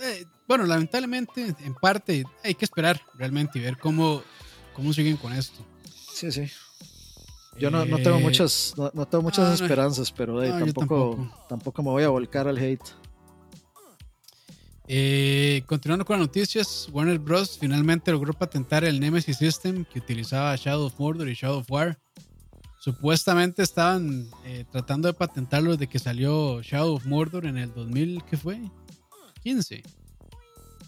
A: bueno, lamentablemente, en parte, hay que esperar realmente y ver cómo, cómo siguen con esto.
B: Sí, sí. Yo no, no tengo eh, muchas, no, tengo muchas esperanzas, pero tampoco, tampoco me voy a volcar al hate.
A: Eh, continuando con las noticias, Warner Bros. finalmente logró patentar el Nemesis System que utilizaba Shadow of Mordor y Shadow of War. Supuestamente estaban eh, tratando de patentarlo desde que salió Shadow of Mordor en el 2000, ¿qué fue? 15.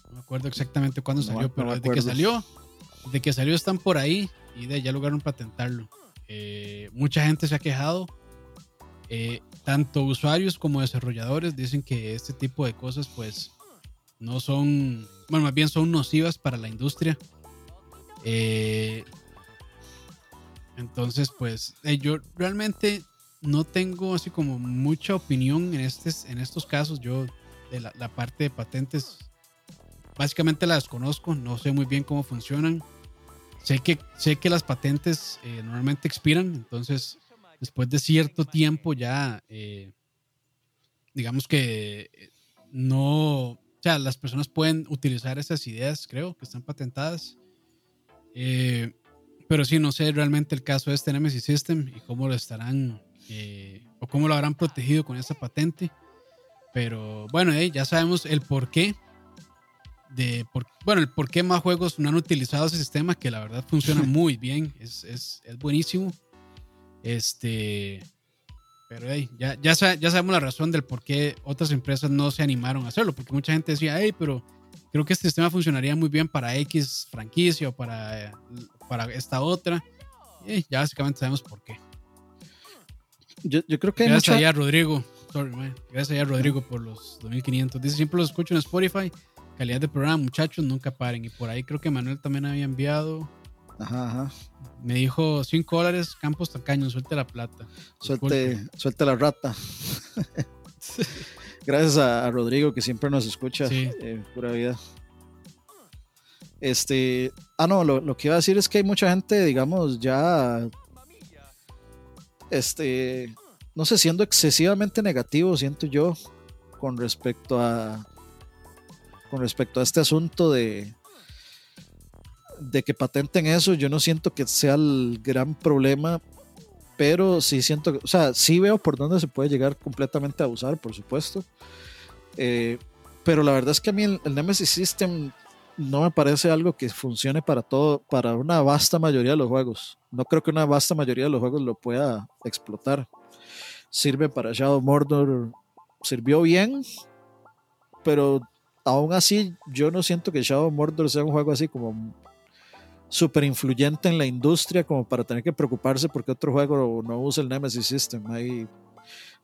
A: No me acuerdo exactamente cuándo salió, pero desde que salió, desde que salió están por ahí y de ya lograron patentarlo. Eh, mucha gente se ha quejado. tanto usuarios como desarrolladores dicen que este tipo de cosas pues no son, bueno, más bien son nocivas para la industria. Eh, entonces, pues eh, yo realmente no tengo así como mucha opinión en, estos, en estos casos. Yo de la, parte de patentes básicamente la desconozco, no sé muy bien cómo funcionan. Sé que, sé que las patentes eh, normalmente expiran, entonces después de cierto tiempo ya, digamos que no, sea, las personas pueden utilizar esas ideas, creo, que están patentadas. Eh, pero sí, no sé realmente el caso de este Nemesis System y cómo lo estarán eh, o cómo lo habrán protegido con esa patente. Pero bueno, ya sabemos el por qué. De por, bueno, el por qué más juegos no han utilizado ese sistema que la verdad funciona muy bien, es, es, es buenísimo. Este, pero hey, ya, ya, ya, sabemos la razón del por qué otras empresas no se animaron a hacerlo, porque mucha gente decía, hey, pero creo que este sistema funcionaría muy bien para X franquicia o para, para esta otra. Y ya básicamente sabemos por qué.
B: Yo, yo creo que
A: Gracias a Rodrigo. Gracias a Rodrigo por los 2500. Dice, siempre los escucho en Spotify. Calidad de programa, muchachos, nunca paren. Y por ahí creo que Manuel también había enviado.
B: Ajá, ajá.
A: Me dijo 5 dólares, Campos Tacaño, suelte la plata.
B: Suelte, suelte la rata. Gracias a, Rodrigo que siempre nos escucha. Eh, pura vida. Este, ah, no, lo, lo, que iba a decir es que hay mucha gente, digamos, ya, este, no sé, siendo excesivamente negativo, siento yo, con respecto a, con respecto a este asunto de, de que patenten eso, yo no siento que sea el gran problema, pero sí siento, o sea, sí veo por dónde se puede llegar completamente a usar, por supuesto. Eh, pero la verdad es que a mí el, Nemesis System no me parece algo que funcione para todo, para una vasta mayoría de los juegos. No creo que una vasta mayoría de los juegos lo pueda explotar. Sirve para Shadow Mordor, sirvió bien, pero aún así yo no siento que Shadow Mordor sea un juego así como súper influyente en la industria como para tener que preocuparse porque otro juego no usa el Nemesis System. Hay,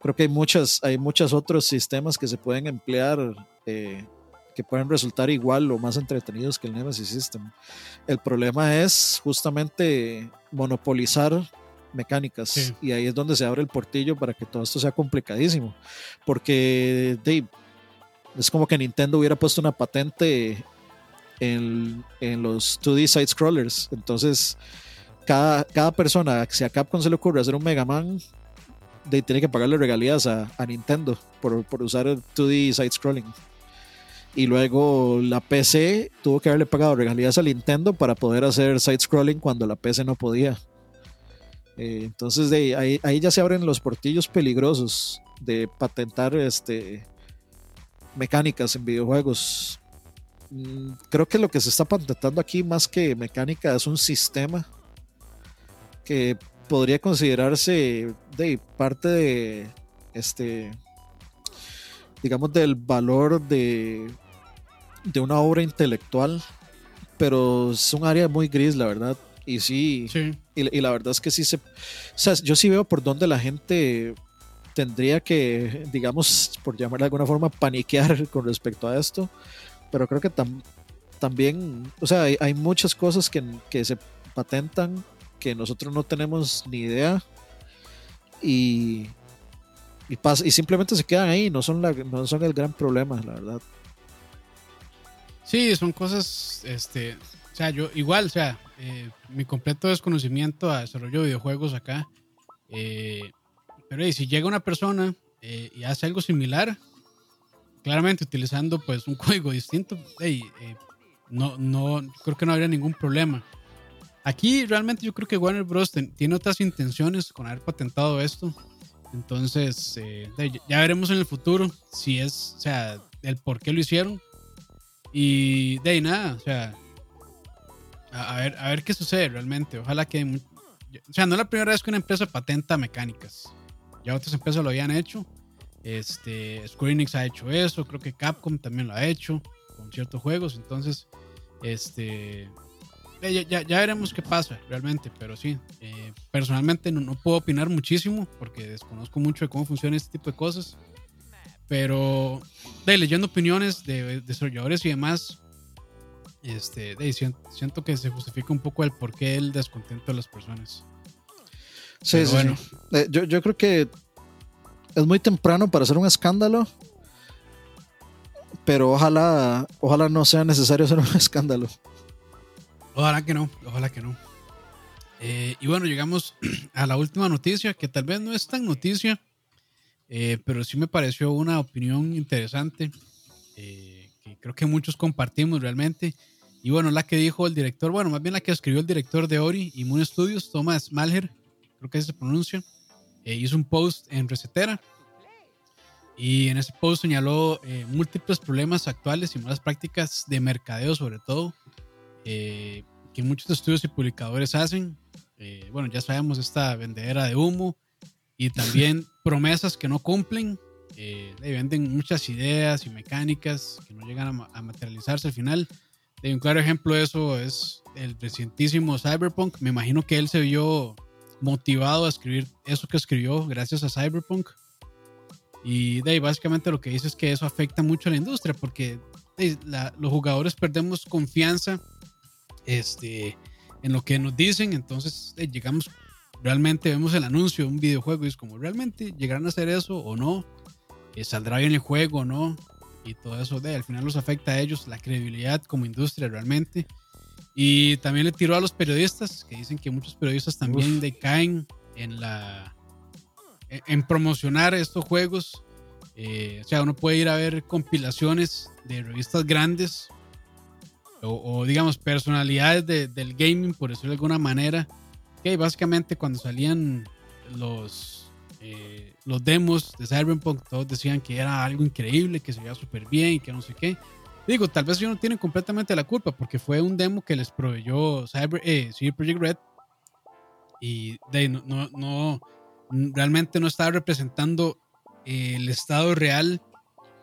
B: creo que hay muchas, hay muchos otros sistemas que se pueden emplear eh, que pueden resultar igual o más entretenidos que el Nemesis System. El problema es justamente monopolizar mecánicas y ahí es donde se abre el portillo para que todo esto sea complicadísimo porque Dave, es como que Nintendo hubiera puesto una patente en, los 2D side scrollers. Entonces, cada, cada persona, si a Capcom se le ocurre hacer un Mega Man, de, tiene que pagarle regalías a, Nintendo por, usar el 2D side scrolling. Y luego la PC tuvo que haberle pagado regalías a Nintendo para poder hacer side scrolling cuando la PC no podía. Eh, entonces ahí, ahí, ya se abren los portillos peligrosos de patentar este, mecánicas en videojuegos. Mm, creo que lo que se está patentando aquí más que mecánica es un sistema que podría considerarse de parte de este digamos del valor de de una obra intelectual pero es un área muy gris la verdad y sí, Y, la verdad es que sí se o sea, yo sí veo por dónde la gente tendría que digamos por llamar de alguna forma paniquear con respecto a esto pero creo que también, o sea, hay, muchas cosas que, que, se patentan que nosotros no tenemos ni idea y, y, y simplemente se quedan ahí, no son, la, no son el gran problema, la verdad.
A: Sí, son cosas, este, o sea, yo igual, o sea, eh, mi completo desconocimiento a desarrollo de videojuegos acá, eh, pero si llega una persona eh, y hace algo similar, claramente utilizando pues un código distinto, hey, eh, no, no, creo que no habría ningún problema. Aquí realmente yo creo que Warner Bros. tiene otras intenciones con haber patentado esto. Entonces, eh, ya veremos en el futuro si es, o sea, el por qué lo hicieron. Y de ahí nada, o sea, a, ver, a ver qué sucede realmente. Ojalá que, o sea, no es la primera vez que una empresa patenta mecánicas. Ya otras empresas lo habían hecho. Este, Square Enix ha hecho eso, creo que Capcom también lo ha hecho con ciertos juegos, entonces, este, ya, ya, veremos qué pasa realmente, pero sí, eh, personalmente no, puedo opinar muchísimo porque desconozco mucho de cómo funciona este tipo de cosas, pero de, leyendo opiniones de desarrolladores y demás, este, de, siento, que se justifica un poco el porqué el descontento de las personas.
B: Sí, sí, bueno. Eh, yo, yo creo que es muy temprano para hacer un escándalo, pero ojalá, ojalá no sea necesario hacer un escándalo.
A: Ojalá que no, ojalá que no. Eh, y bueno, llegamos a la última noticia, que tal vez no es tan noticia, eh, pero sí me pareció una opinión interesante eh, que, creo que muchos compartimos realmente. Y bueno, la que dijo el director, bueno, más bien la que escribió el director de Ori y Moon Studios, Thomas Malher, creo que así se pronuncia, eh, hizo un post en Recetera. Y en ese post señaló eh, múltiples problemas actuales y malas prácticas de mercadeo, sobre todo, eh, que muchos estudios y publicadores hacen. bueno, ya sabemos esta vendedera de humo y también promesas que no cumplen. venden muchas ideas y mecánicas que no llegan a, materializarse al final. un claro ejemplo de eso es el recientísimo Cyberpunk. Me imagino que él se vio motivado a escribir eso que escribió gracias a Cyberpunk. Y de ahí básicamente lo que dice es que eso afecta mucho a la industria porque los jugadores perdemos confianza este, en lo que nos dicen. Entonces llegamos, realmente vemos el anuncio de un videojuego y es como, ¿realmente llegarán a hacer eso o no? Eh, ¿Saldrá bien el juego o no? Y todo eso de, al final los afecta a ellos, la credibilidad como industria realmente. Y también le tiró a los periodistas, que dicen que muchos periodistas también decaen en la en promocionar estos juegos. Eh, o sea, uno puede ir a ver compilaciones de revistas grandes o, digamos personalidades del gaming, por decirlo de alguna manera, que básicamente cuando salían los, eh, los demos de Cyberpunk, todos decían que era algo increíble, que se veía súper bien y que no sé qué. Digo, tal vez ellos no tienen completamente la culpa porque fue un demo que les proveyó Cyber, eh, Project Red y de, no, no, realmente no estaba representando eh, el estado real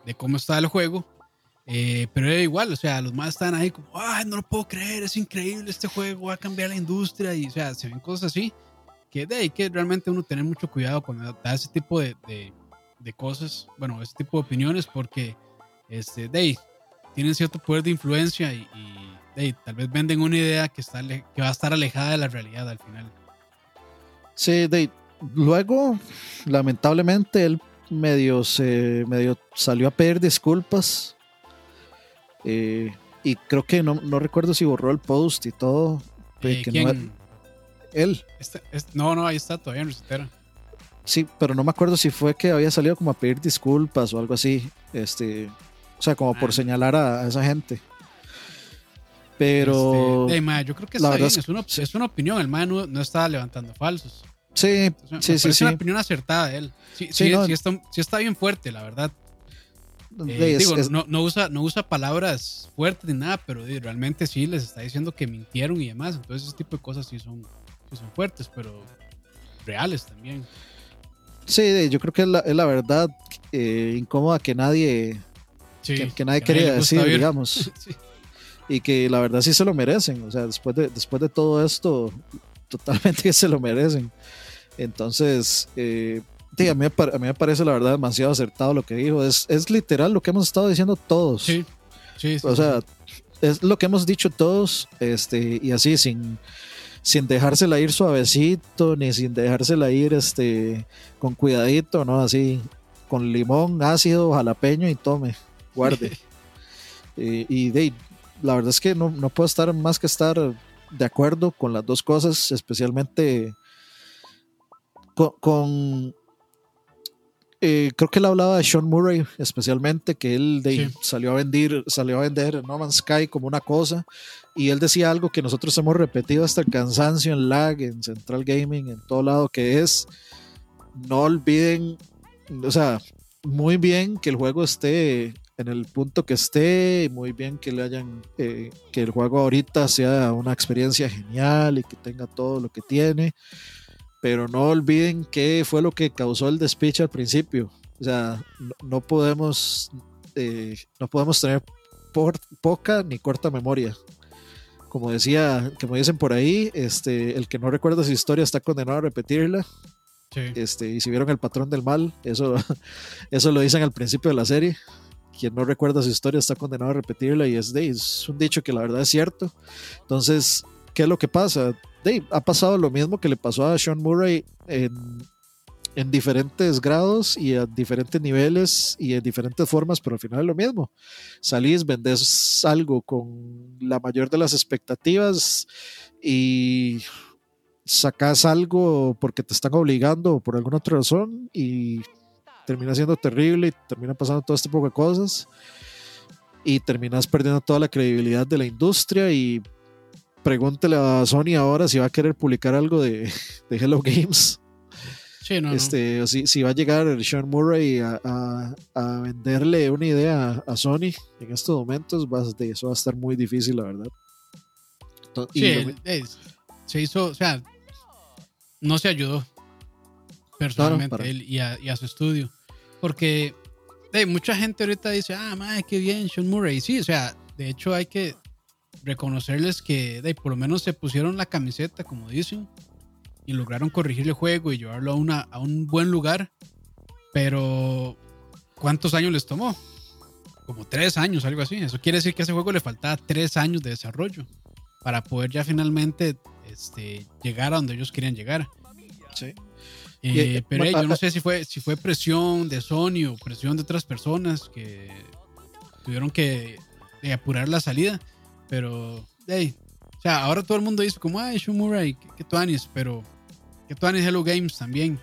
A: de cómo estaba el juego. Eh, pero era igual, o sea, los más están ahí como, ay, no lo puedo creer, es increíble este juego, va a cambiar la industria y, o sea, se ven cosas así que de ahí que realmente uno tener mucho cuidado cuando da ese tipo de, de, cosas, bueno, ese tipo de opiniones porque, este, de ahí, tienen cierto poder de influencia y, tal vez venden una idea que, está, que va a estar alejada de la realidad al final.
B: Sí, de, luego, lamentablemente, él medio, se, medio salió a pedir disculpas. Eh, y creo que no, no, recuerdo si borró el post y todo.
A: Eh,
B: ¿quién? él.
A: Este, este, no, no, ahí está todavía en recetera.
B: Sí, pero no me acuerdo si fue que había salido como a pedir disculpas o algo así. Este, o sea, como por ah. señalar a, esa gente. Pero.
A: Este, yo creo que está bien. Es, una, es, una, opinión. El man no, no estaba levantando falsos.
B: Sí, sí, sí.
A: Es una opinión acertada de él. Sí, sí, sí, está, está, bien fuerte, la verdad. Eh, digo, no, no, usa, no usa palabras fuertes ni nada, pero realmente sí les está diciendo que mintieron y demás. Entonces, ese tipo de cosas sí son, son fuertes, pero reales también.
B: Sí, yo creo que es la, es la verdad eh, incómoda que nadie que, nadie quería decir, digamos. Y que la verdad sí se lo merecen. O sea, después de, después de todo esto, totalmente que se lo merecen. Entonces, eh, a, mí, me parece la verdad demasiado acertado lo que dijo. Es, es literal lo que hemos estado diciendo todos.
A: Sí, sí,
B: O sea, es lo que hemos dicho todos, este, y así sin, sin dejársela ir suavecito, ni sin dejársela ir este, con cuidadito, ¿no? Así, con limón, ácido, jalapeño y tome guarde. y, de, la verdad es que no, no, puedo estar más que estar de acuerdo con las dos cosas, especialmente con... Eh, creo que él hablaba de Sean Murray, especialmente, que él de, salió, a vender, salió a vender No Man's Sky como una cosa, y él decía algo que nosotros hemos repetido hasta el cansancio en Lag, en Central Gaming, en todo lado, que es, no olviden, o sea, muy bien que el juego esté en el punto que esté, muy bien que le hayan, eh, que el juego ahorita sea una experiencia genial y que tenga todo lo que tiene, pero no olviden qué fue lo que causó el despiche al principio. O sea, no, podemos, eh, no podemos tener poca ni corta memoria. Como decía, como dicen por ahí, este, el que no recuerda su historia está condenado a repetirla. Este, y si vieron el patrón del mal, eso, eso lo dicen al principio de la serie quien no recuerda su historia está condenado a repetirla y es, de, es un dicho que la verdad es cierto. Entonces, ¿qué es lo que pasa? De, ha pasado lo mismo que le pasó a Sean Murray en, en diferentes grados y a diferentes niveles y en diferentes formas, pero al final es lo mismo. Salís, vendes algo con la mayor de las expectativas y sacas algo porque te están obligando o por alguna otra razón y termina siendo terrible y termina pasando todo este poco de cosas. y terminas perdiendo toda la credibilidad de la industria y pregúntele a Sony ahora si va a querer publicar algo de, de Hello Games.
A: Sí, no,
B: este, O si, si, va a llegar Sean Murray a, a, a, venderle una idea a Sony en estos momentos, va, de eso va a estar muy difícil, la verdad.
A: Entonces, sí, lo, es, se hizo, o sea, no se ayudó personalmente claro, él y a, su estudio. Porque hey, mucha gente ahorita dice, ah, madre, qué bien, Sean Murray. Sí, o sea, de hecho hay que reconocerles que hey, por lo menos se pusieron la camiseta, como dicen, y lograron corregir el juego y llevarlo a, una, a un buen lugar. Pero, ¿cuántos años les tomó? Como tres años, algo así. Eso quiere decir que a ese juego le faltaba tres años de desarrollo para poder ya finalmente este, llegar a donde ellos querían llegar.
B: Sí.
A: Eh, pero hey, yo no sé si fue, si fue presión de Sony o presión de otras personas que tuvieron que eh, apurar la salida. Pero, hey, o sea, ahora todo el mundo dice como, ay, Sean Murray, que, que tuanis, pero que tuanis Hello Games también.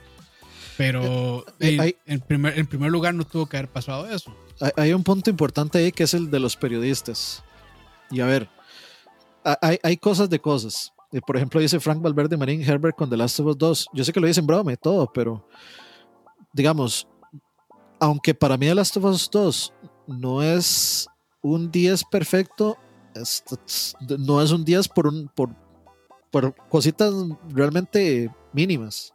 A: Pero hey, hay, en, primer, en primer lugar no tuvo que haber pasado eso.
B: Hay, hay un punto importante ahí que es el de los periodistas. Y a ver, hay, hay cosas de cosas. Por ejemplo, dice Frank Valverde Marín Herbert con The Last of Us 2. Yo sé que lo dicen broma y todo, pero digamos, aunque para mí The Last of Us 2 no es un 10 perfecto, es, no es un 10 por, un, por, por cositas realmente mínimas.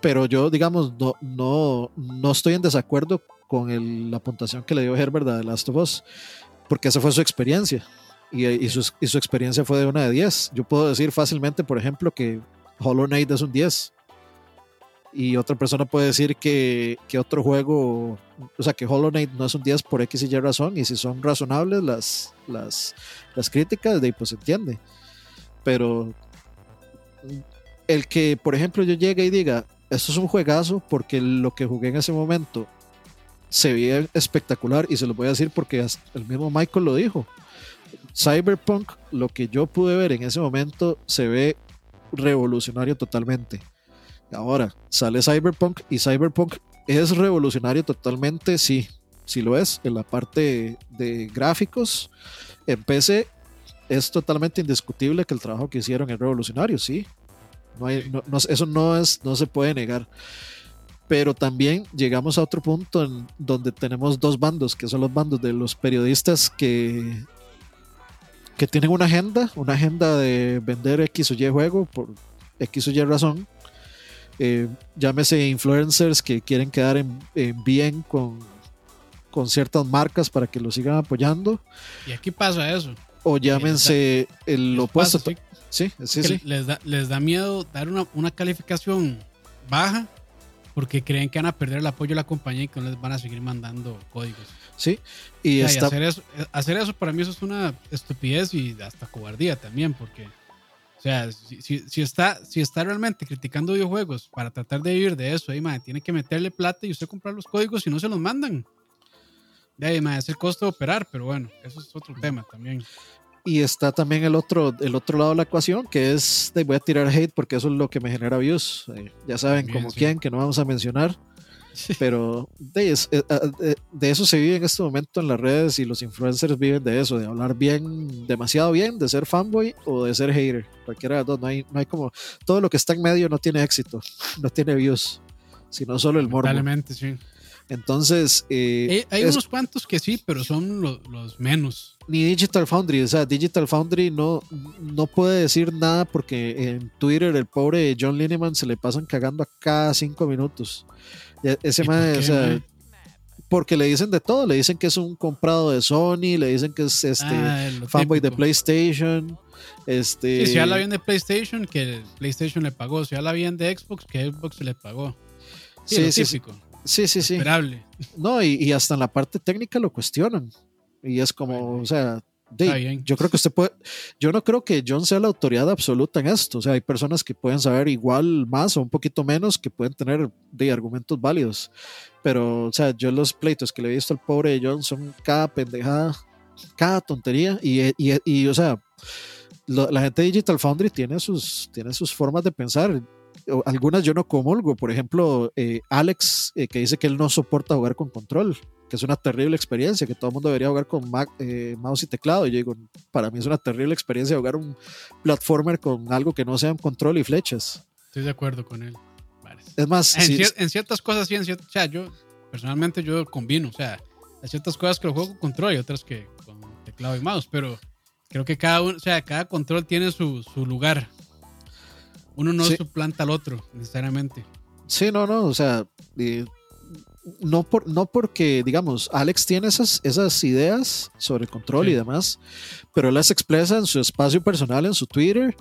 B: Pero yo, digamos, no, no, no estoy en desacuerdo con el, la puntuación que le dio Herbert a The Last of Us, porque esa fue su experiencia y, y, su, y, su, experiencia fue de una de 10. Yo puedo decir fácilmente, por ejemplo, que Hollow Knight es un 10. Y otra persona puede decir que, que, otro juego, o sea, que Hollow Knight no es un 10 por X y Y razón. Y si son razonables las, las, las críticas, de ahí pues se entiende. Pero el que, por ejemplo, yo llegue y diga, esto es un juegazo porque lo que jugué en ese momento se veía espectacular y se lo voy a decir porque el mismo Michael lo dijo Cyberpunk, lo que yo pude ver en ese momento, se ve revolucionario totalmente. Ahora, sale Cyberpunk y Cyberpunk es revolucionario totalmente, sí, sí lo es, en la parte de gráficos. En PC es totalmente indiscutible que el trabajo que hicieron es revolucionario, sí. No hay, eso no, es, no se puede negar. Pero también llegamos a otro punto en donde tenemos dos bandos, que son los bandos de los periodistas que que tienen una agenda, una agenda de vender X o Y juego por X o Y razón. Eh, llámese influencers que quieren quedar en, en bien con, con, ciertas marcas para que lo sigan apoyando.
A: Y aquí pasa eso.
B: O llámense da, el opuesto. Pasa, sí, sí, sí.
A: Les, da, les da miedo dar una, una calificación baja porque creen que van a perder el apoyo de la compañía y que no les van a seguir mandando códigos.
B: Sí, y,
A: o sea, y hacer, eso, hacer eso para mí eso es una estupidez y hasta cobardía también, porque, o sea, si, si, si está, si está realmente criticando videojuegos para tratar de vivir de eso, ahí, madre, tiene que meterle plata y usted comprar los códigos y no se los mandan. De ahí, madre, es el costo de operar, pero bueno, eso es otro tema también.
B: Y está también el otro, el otro lado de la ecuación, que es de voy a tirar hate porque eso es lo que me genera views. Eh, ya saben Bien, como sí. quién, que no vamos a mencionar. Pero de, eh, eh, de, eso se vive en este momento en las redes y los influencers viven de eso, de hablar bien, demasiado bien, de ser fanboy o de ser hater. Cualquiera de dos, no hay, no hay como. Todo lo que está en medio no tiene éxito, no tiene views, sino solo el morbo.
A: sí.
B: Entonces.
A: Eh, hay es, unos cuantos que sí, pero son lo, los menos.
B: Ni Digital Foundry, o sea, Digital Foundry no, no puede decir nada porque en Twitter el pobre John Lineman se le pasan cagando a cada cinco minutos. Ese man, o sea, porque le dicen de todo, le dicen que es un comprado de Sony, le dicen que es este ah, fanboy típico. de PlayStation. Este...
A: Sí, si habla bien de PlayStation, que PlayStation le pagó. Si habla bien de Xbox, que Xbox le pagó.
B: Sí, sí, sí, sí, sí, sí.
A: Esperable.
B: No, y, y, hasta en la parte técnica lo cuestionan. Y es como, bueno, o sea, yo creo que usted puede, yo no creo que John sea la autoridad absoluta en esto, o sea, hay personas que pueden saber igual más o un poquito menos que pueden tener de argumentos válidos, pero o sea, yo los pleitos que le he visto al pobre John son cada pendejada, cada tontería y, y, y o sea, la gente de Digital Foundry tiene sus, tiene sus formas de pensar. Algunas yo no comulgo, por ejemplo, eh, Alex, eh, que dice que él no soporta jugar con control. que es una terrible experiencia, que todo el mundo debería jugar con eh, mouse y teclado. Y yo digo, para mí es una terrible experiencia jugar un platformer con algo que no sea un control y flechas.
A: Estoy de acuerdo con él.
B: Es más,
A: en, ciertas cosas sí, en o sea, yo personalmente yo combino, o sea, hay ciertas cosas que lo juego con control y otras que con teclado y mouse, pero creo que cada uno, o sea, cada control tiene su, su lugar. Uno no suplanta al otro, necesariamente.
B: Sí, no, no, o sea, no, por, no porque, digamos, Alex tiene esas, esas ideas sobre control y demás, pero él las expresa en su espacio personal, en su Twitter.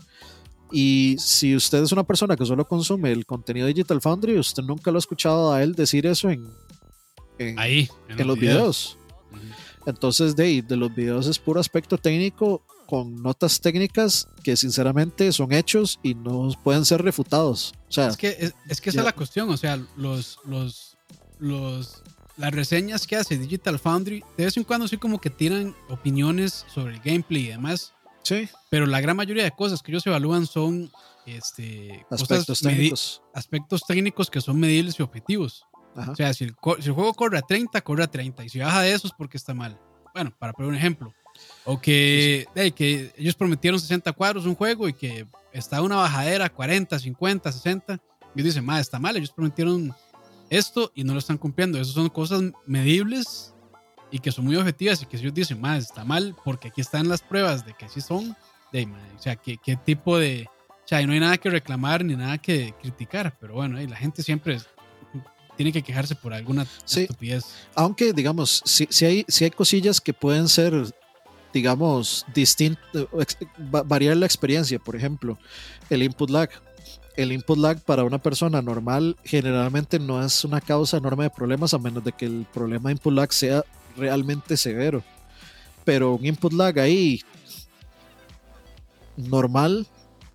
B: Y si usted es una persona que solo consume el contenido de Digital Foundry, usted nunca lo ha escuchado a él decir eso en,
A: Ahí,
B: en, los videos. Entonces, de, de los videos es puro aspecto técnico con notas técnicas que sinceramente son hechos y no pueden ser refutados. O sea,
A: es que, es, que esa es la cuestión, o sea, los, los, los, las reseñas que hace Digital Foundry, de vez en cuando sí como que tiran opiniones sobre el gameplay y demás.
B: Sí.
A: Pero la gran mayoría de cosas que ellos evalúan son este,
B: aspectos técnicos.
A: Aspectos técnicos que son medibles y objetivos. O sea, si el, si el, juego corre a 30, corre a 30. Y si baja de eso es porque está mal. Bueno, para poner un ejemplo. O que, que ellos prometieron 60 cuadros un juego y que está una bajadera 40, 50, 60. Y ellos dicen, más está mal, ellos prometieron esto y no lo están cumpliendo. Esas son cosas medibles y que son muy objetivas y que ellos dicen, más está mal porque aquí están las pruebas de que sí son. De, o sea, ¿qué, qué tipo de... O sea, no hay nada que reclamar ni nada que criticar, pero bueno, la gente siempre tiene que quejarse por alguna estupidez.
B: Aunque, digamos, si, si, hay, si hay cosillas que pueden ser digamos, distinto, variar la experiencia. Por ejemplo, el input lag. El input lag para una persona normal generalmente no es una causa enorme de problemas a menos de que el problema de input lag sea realmente severo. Pero un input lag ahí normal,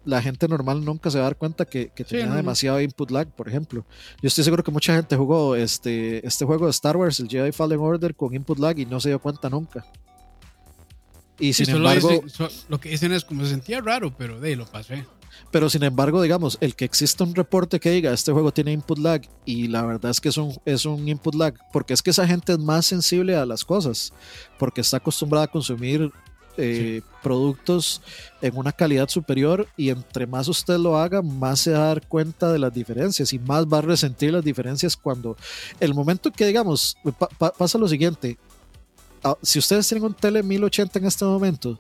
B: la gente normal nunca se va a dar cuenta que, que tenía demasiado input lag, por ejemplo. Yo estoy seguro que mucha gente jugó este, este juego de Star Wars, el Jedi Fallen Order, con input lag y no se dio cuenta nunca. Y sin embargo.
A: lo que dicen es como se sentía raro, pero de ahí lo pasé.
B: Pero sin embargo, digamos, el que exista un reporte que diga este juego tiene input lag y la verdad es que es un, es un input lag, porque es que esa gente es más sensible a las cosas, porque está acostumbrada a consumir eh, productos en una calidad superior y entre más usted lo haga, más se va a dar cuenta de las diferencias y más va a resentir las diferencias cuando el momento que digamos pasa lo siguiente, si ustedes tienen un tele 1080 en este momento,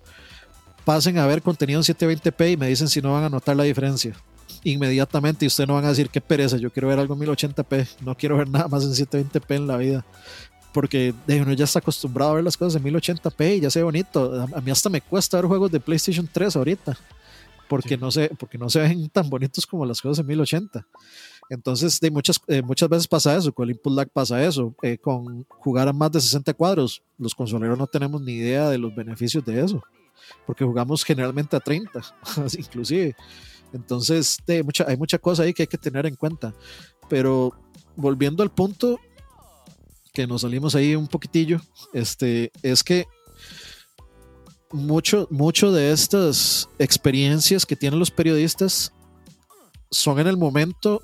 B: pasen a ver contenido en 720p y me dicen si no van a notar la diferencia. Inmediatamente y ustedes no van a decir qué pereza, yo quiero ver algo en 1080p, no quiero ver nada más en 720p en la vida. Porque de uno ya está acostumbrado a ver las cosas en 1080p y ya se ve bonito. A mí hasta me cuesta ver juegos de PlayStation 3 ahorita. Porque, no se, porque no se ven tan bonitos como las cosas en 1080. Entonces, de muchas, eh, muchas veces pasa eso, con el input lag pasa eso. Eh, con jugar a más de 60 cuadros, los consoleros no tenemos ni idea de los beneficios de eso, porque jugamos generalmente a 30, inclusive. Entonces, de mucha, hay mucha cosa ahí que hay que tener en cuenta. Pero volviendo al punto, que nos salimos ahí un poquitillo, este, es que mucho, mucho de estas experiencias que tienen los periodistas son en el momento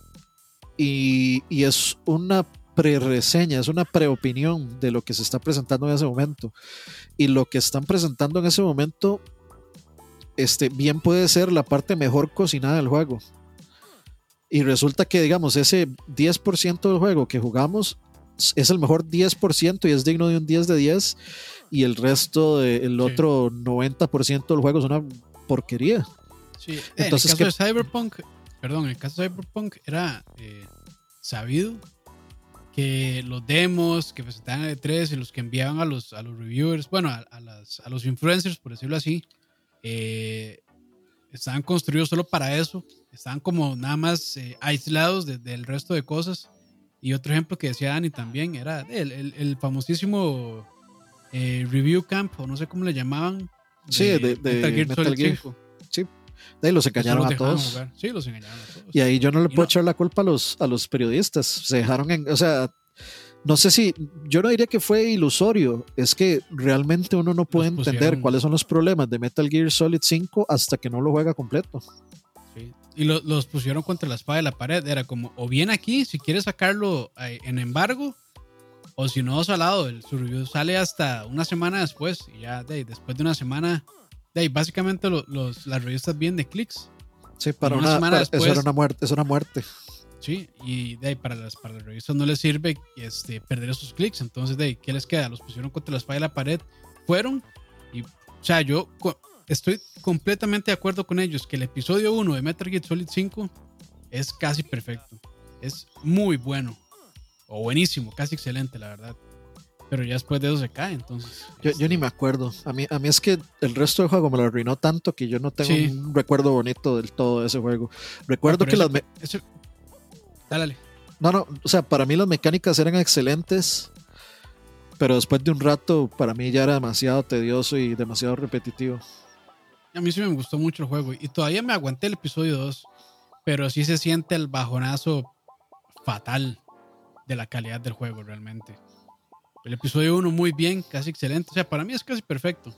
B: y, es una pre-reseña, es una pre-opinión de lo que se está presentando en ese momento. Y lo que están presentando en ese momento, este, bien puede ser la parte mejor cocinada del juego. Y resulta que, digamos, ese 10% del juego que jugamos es el mejor 10% y es digno de un 10 de 10. Y el resto, del otro 90% del juego es una porquería.
A: Sí. Entonces, en el caso de Cyberpunk, perdón, en el caso de Cyberpunk era eh, sabido que los demos que presentaban de 3 y los que enviaban a los, a los reviewers, bueno, a, a, los influencers, por decirlo así, eh, estaban construidos solo para eso, estaban como nada más eh, aislados del resto de cosas. Y otro ejemplo que decía Dani también era el, el, famosísimo Review Camp, o no sé cómo le llamaban.
B: sí, de, Metal Gear, Sí, de ahí los engañaron a todos.
A: Sí, los engañaron a todos.
B: Y ahí yo no le puedo echar la culpa a los, a los periodistas. Se dejaron en. O sea, no sé si. Yo no diría que fue ilusorio. Es que realmente uno no puede entender cuáles son los problemas de Metal Gear Solid 5 hasta que no lo juega completo.
A: Sí. Y los pusieron contra la espada de la pared. Era como, o bien aquí, si quieres sacarlo eh, en embargo, O si no, salado, el, su review sale hasta una semana después. Y ya, de, después de una semana, de, básicamente los, las revistas vienen de clics.
B: Sí, para una, semana después, eso era una muerte, es una muerte.
A: Sí, y de ahí para las, para las revistas no les sirve este, perder esos clics. Entonces, de ahí, ¿qué les queda? Los pusieron contra la espalda de la pared, fueron. Y, o sea, yo estoy completamente de acuerdo con ellos que el episodio 1 de Metal Gear Solid 5 es casi perfecto. Es muy bueno. O buenísimo, casi excelente, la verdad. Pero ya después de eso se cae, entonces.
B: Yo, yo, ni me acuerdo. A mí, a mí es que el resto del juego me lo arruinó tanto que yo no tengo un recuerdo bonito del todo de ese juego. Recuerdo ah, que las.
A: Dale.
B: No, no, o sea, para mí las mecánicas eran excelentes, pero después de un rato, para mí ya era demasiado tedioso y demasiado repetitivo.
A: A mí sí me gustó mucho el juego y todavía me aguanté el episodio 2, pero sí se siente el bajonazo fatal de la calidad del juego realmente. El episodio 1 muy bien, casi excelente, o sea, para mí es casi perfecto.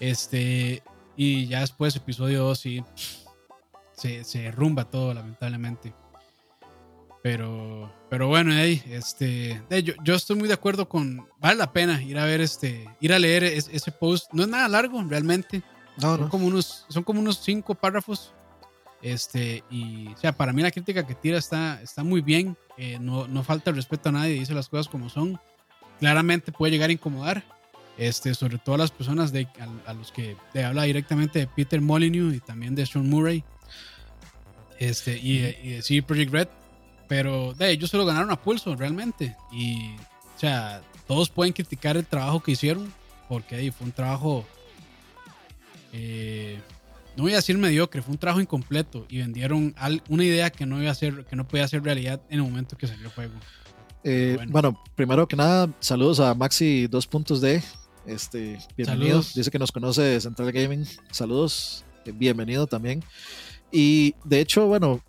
A: Este, y ya después episodio 2 sí se, se derrumba todo lamentablemente. Pero, pero bueno, este, yo, yo, estoy muy de acuerdo con, vale la pena ir a ver este, ir a leer ese post. No es nada largo realmente. son como unos, son como unos cinco párrafos. Este, y, o sea, para mí la crítica que tira está, está muy bien. Eh, no, no falta el respeto a nadie, dice las cosas como son. Claramente puede llegar a incomodar, este, sobre todo a las personas de, a, los que de habla directamente de Peter Molyneux y también de Sean Murray. Este, y, y de CD Project Red pero de ellos se lo ganaron a pulso realmente. Y, o sea, todos pueden criticar el trabajo que hicieron, porque ahí fue un trabajo, eh, no voy a decir mediocre, fue un trabajo incompleto y vendieron una idea que no iba a ser, que no podía ser realidad en el momento que salió el juego.
B: Eh, bueno. primero que nada, saludos a Maxi 2.d. Este, bienvenido. Dice que nos conoce de Central Gaming. Saludos, eh, bienvenido también. Y de hecho, bueno,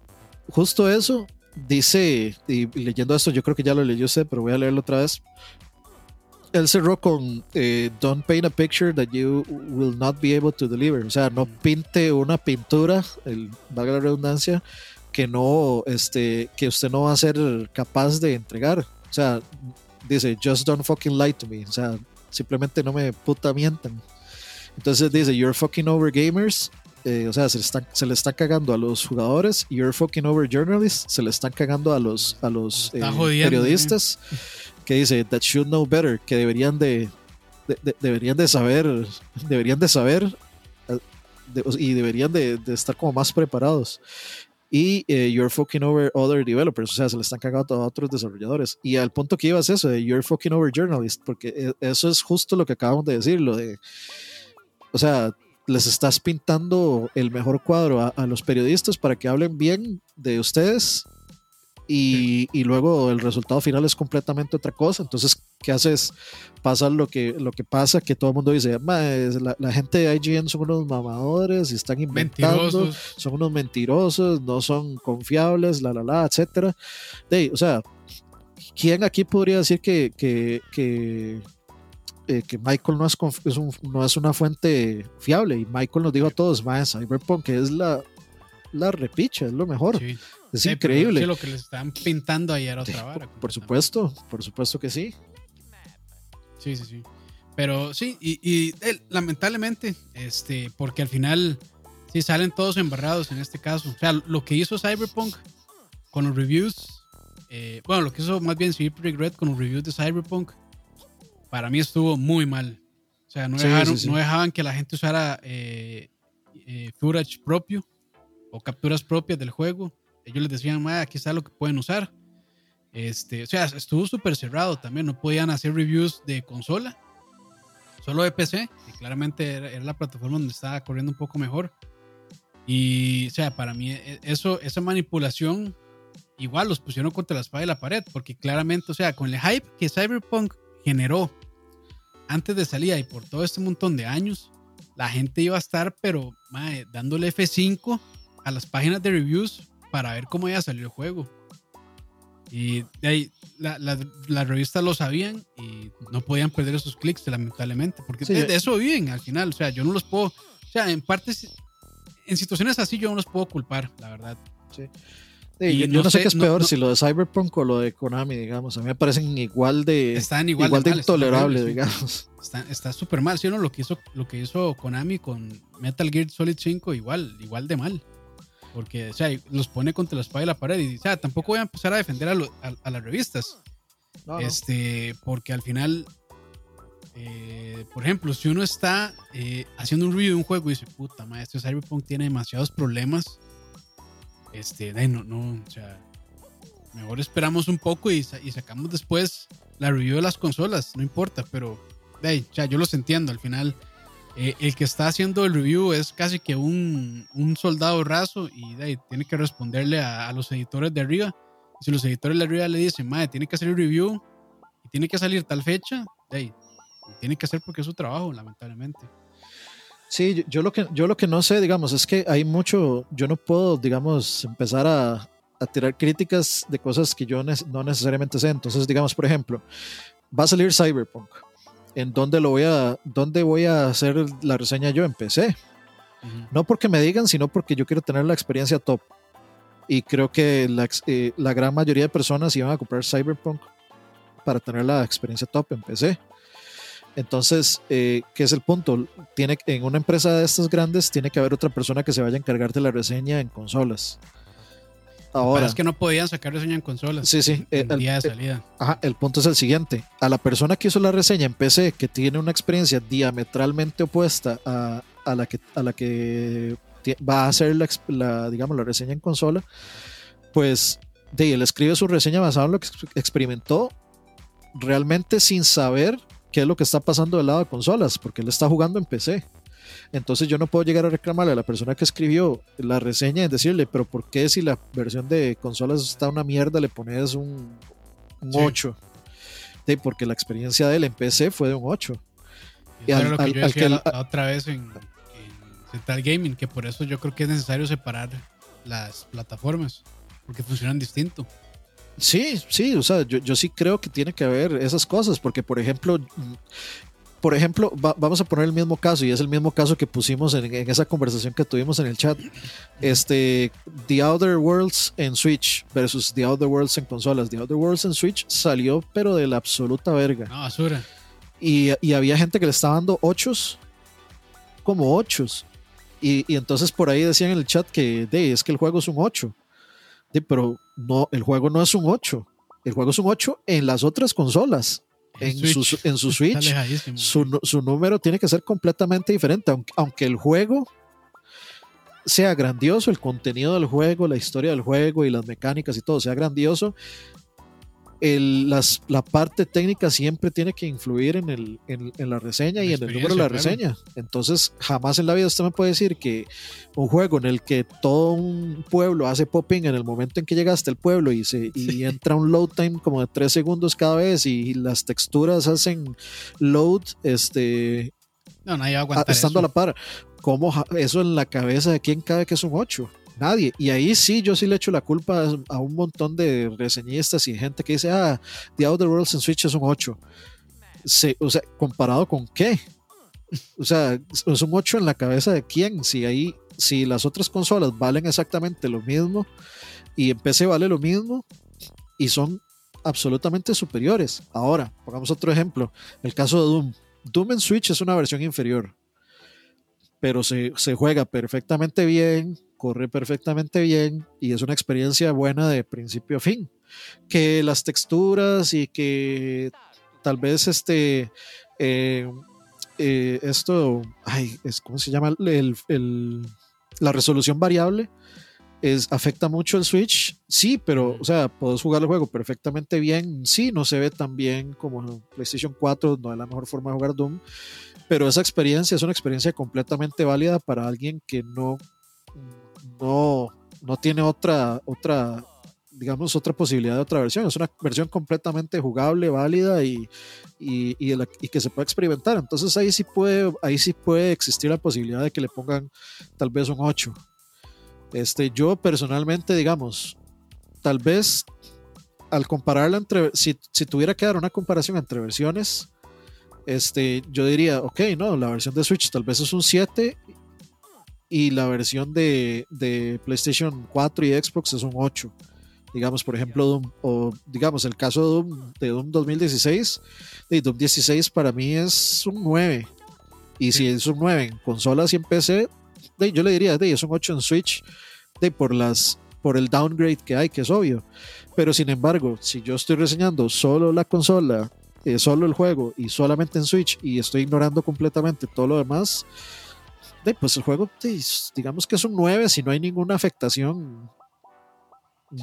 B: justo eso, dice, y leyendo esto, yo creo que ya lo leyó usted, pero voy a leerlo otra vez. Él cerró con eh, Don't paint a picture that you will not be able to deliver. O sea, no pinte una pintura, el, valga la redundancia, que no, este, que usted no va a ser capaz de entregar. O sea, dice, just don't fucking lie to me. O sea, simplemente no me puta mientan. Entonces dice, you're fucking over gamers eh, o sea, se le, está, se le está cagando a los jugadores, you're fucking over journalists, se le están cagando a los, a los eh, periodistas, que dice, that should know better, que deberían de, deberían de saber, deberían de saber eh, y deberían de, estar como más preparados. Y you're fucking over other developers, o sea, se le están cagando a otros desarrolladores. Y al punto que iba es eso, de you're fucking over journalists, porque eso es justo lo que acabamos de decir, lo de, o sea, les estás pintando el mejor cuadro a, los periodistas para que hablen bien de ustedes y, y, luego el resultado final es completamente otra cosa. Entonces, ¿qué haces? Pasa lo que, lo que pasa, que todo el mundo dice, la, la, gente de IGN son unos mamadores y están inventando, son unos mentirosos, no son confiables, la, la, la, etcétera. De, o sea, ¿quién aquí podría decir que, que, que eh, que Michael no es, no es una fuente fiable y Michael nos dijo a todos, más Cyberpunk que es la, la repicha, es lo mejor. Es increíble.
A: lo que les están pintando ahí era otra vara.
B: Por, supuesto, por supuesto que sí.
A: Sí, sí, sí. Pero sí, y, lamentablemente, este, porque al final sí salen todos embarrados en este caso. O sea, lo que hizo Cyberpunk con los reviews, eh, bueno, lo que hizo más bien CD Red con los reviews de Cyberpunk, para mí estuvo muy mal. O sea, no, dejaban que la gente usara eh, eh, footage propio o capturas propias del juego. Ellos les decían, aquí está lo que pueden usar. Este, o sea, estuvo súper cerrado también. No podían hacer reviews de consola, solo de PC, que claramente era, la plataforma donde estaba corriendo un poco mejor. Y, o sea, para mí, e, eso, esa manipulación, igual los pusieron contra la espada y la pared, porque claramente, o sea, con el hype que Cyberpunk generó antes de salida y por todo este montón de años, la gente iba a estar, pero dándole F5 a las páginas de reviews para ver cómo iba a salir el juego. Y de ahí, las revistas lo sabían y no podían perder esos clics, lamentablemente, porque de, eso viven al final. O sea, yo no los puedo, o sea, en partes, en situaciones así yo no los puedo culpar, la verdad.
B: Sí. yo, no, sé, qué es peor, si lo de Cyberpunk o lo de Konami, digamos. A mí me parecen igual de,
A: están igual,
B: de, intolerables, digamos.
A: Está súper mal. ¿sí, no? lo, que hizo, lo que hizo Konami con Metal Gear Solid 5, igual, igual de mal. Porque, o sea, los pone contra la espalda y la pared. Y, o sea, tampoco voy a empezar a defender a, a, las revistas. este, porque al final, eh, por ejemplo, si uno está eh, haciendo un review de un juego y dice, puta madre, este Cyberpunk tiene demasiados problemas este, no, no, o sea, mejor esperamos un poco y, y, sacamos después la review de las consolas, no importa, pero de ya, yo los entiendo, al final eh, el que está haciendo el review es casi que un, un soldado raso y de tiene que responderle a, los editores de arriba. si los editores de arriba le dicen, madre, tiene que hacer el review y tiene que salir tal fecha, de tiene que hacer porque es su trabajo, lamentablemente.
B: Sí, yo, lo que, yo lo que no sé, digamos, es que hay mucho, yo no puedo, digamos, empezar a, tirar críticas de cosas que yo no necesariamente sé. Entonces, digamos, por ejemplo, va a salir Cyberpunk. ¿En dónde lo voy a, dónde voy a hacer la reseña yo? En PC. No porque me digan, sino porque yo quiero tener la experiencia top. Y creo que la, eh, la gran mayoría de personas iban a comprar Cyberpunk para tener la experiencia top en PC. Entonces, eh, ¿qué es el punto? Tiene, en una empresa de estas grandes tiene que haber otra persona que se vaya a encargar de la reseña en consolas.
A: Ahora, es que no podían sacar reseña en consolas.
B: Sí, sí.
A: El, día de salida.
B: Ajá, el punto es el siguiente. A la persona que hizo la reseña en PC, que tiene una experiencia diametralmente opuesta a, la, que, a la que va a hacer la, digamos, la reseña en consola, pues de él escribe su reseña basada en lo que experimentó realmente sin saber qué es lo que está pasando del lado de consolas, porque él está jugando en PC. Entonces yo no puedo llegar a reclamarle a la persona que escribió la reseña y decirle, pero ¿por qué si la versión de consolas está una mierda le pones un, 8? porque la experiencia de él en PC fue de un 8.
A: Y al, lo que yo decía otra vez en, en Central Gaming, que por eso yo creo que es necesario separar las plataformas, porque funcionan distinto.
B: Sí, sí, o sea, yo, sí creo que tiene que haber esas cosas, porque por ejemplo, por ejemplo, vamos a poner el mismo caso, y es el mismo caso que pusimos en, esa conversación que tuvimos en el chat. Este, The Outer Worlds en Switch versus The Outer Worlds en consolas. The Outer Worlds en Switch salió, pero de la absoluta verga.
A: No, basura.
B: Y, había gente que le estaba dando ochos, como ochos. Y, y entonces por ahí decían en el chat que de, es que el juego es un 8 pero no, el juego no es un 8. El juego es un 8 en las otras consolas. En, su, en su Switch, su, su, número tiene que ser completamente diferente. Aunque, aunque el juego sea grandioso, el contenido del juego, la historia del juego y las mecánicas y todo sea grandioso, las, la parte técnica siempre tiene que influir en, el, en, la reseña y en el número de la reseña. Entonces, jamás en la vida usted me puede decir que un juego en el que todo un pueblo hace popping en el momento en que llega hasta el pueblo y, se, y entra un load time como de 3 segundos cada vez y las texturas hacen load, este.
A: No, nadie va a aguantar
B: estando a la par. ¿Cómo eso en la cabeza de quién cabe que es un 8? Nadie. Y ahí sí, yo sí le echo la culpa a un montón de reseñistas y gente que dice, ah, The Outer Worlds en Switch es un 8. o sea, ¿comparado con qué? O sea, es un 8 en la cabeza de quién. Si ahí, si las otras consolas valen exactamente lo mismo y en PC vale lo mismo y son absolutamente superiores. Ahora, pongamos otro ejemplo, el caso de Doom. Doom en Switch es una versión inferior, pero se, se juega perfectamente bien, corre perfectamente bien y es una experiencia buena de principio a fin. Que las texturas y que tal vez este eh, eh, esto, ay, es como se llama el, la resolución variable es, afecta mucho el Switch, sí, pero, o sea, puedes jugar el juego perfectamente bien, sí, no se ve tan bien como PlayStation 4, no es la mejor forma de jugar Doom, pero esa experiencia es una experiencia completamente válida para alguien que no no, no tiene otra, otra, digamos, otra posibilidad de otra versión. Es una versión completamente jugable, válida y, y, y, que se puede experimentar. Entonces ahí sí, puede, ahí sí puede existir la posibilidad de que le pongan tal vez un 8. Este, yo personalmente, digamos, tal vez al compararla entre, si, si tuviera que dar una comparación entre versiones, este, yo diría, ok, no, la versión de Switch tal vez es un 7 y la versión de, de, PlayStation 4 y Xbox es un 8. Digamos, por ejemplo, Doom, o digamos, el caso de Doom, de Doom 2016, de Doom 16 para mí es un 9. Y si es un 9 en consolas y en PC, de, yo le diría, de, es un 8 en Switch, de, por, las, por el downgrade que hay, que es obvio. Pero sin embargo, si yo estoy reseñando solo la consola, eh, solo el juego y solamente en Switch y estoy ignorando completamente todo lo demás, pues el juego, digamos que es un 9 si no hay ninguna afectación.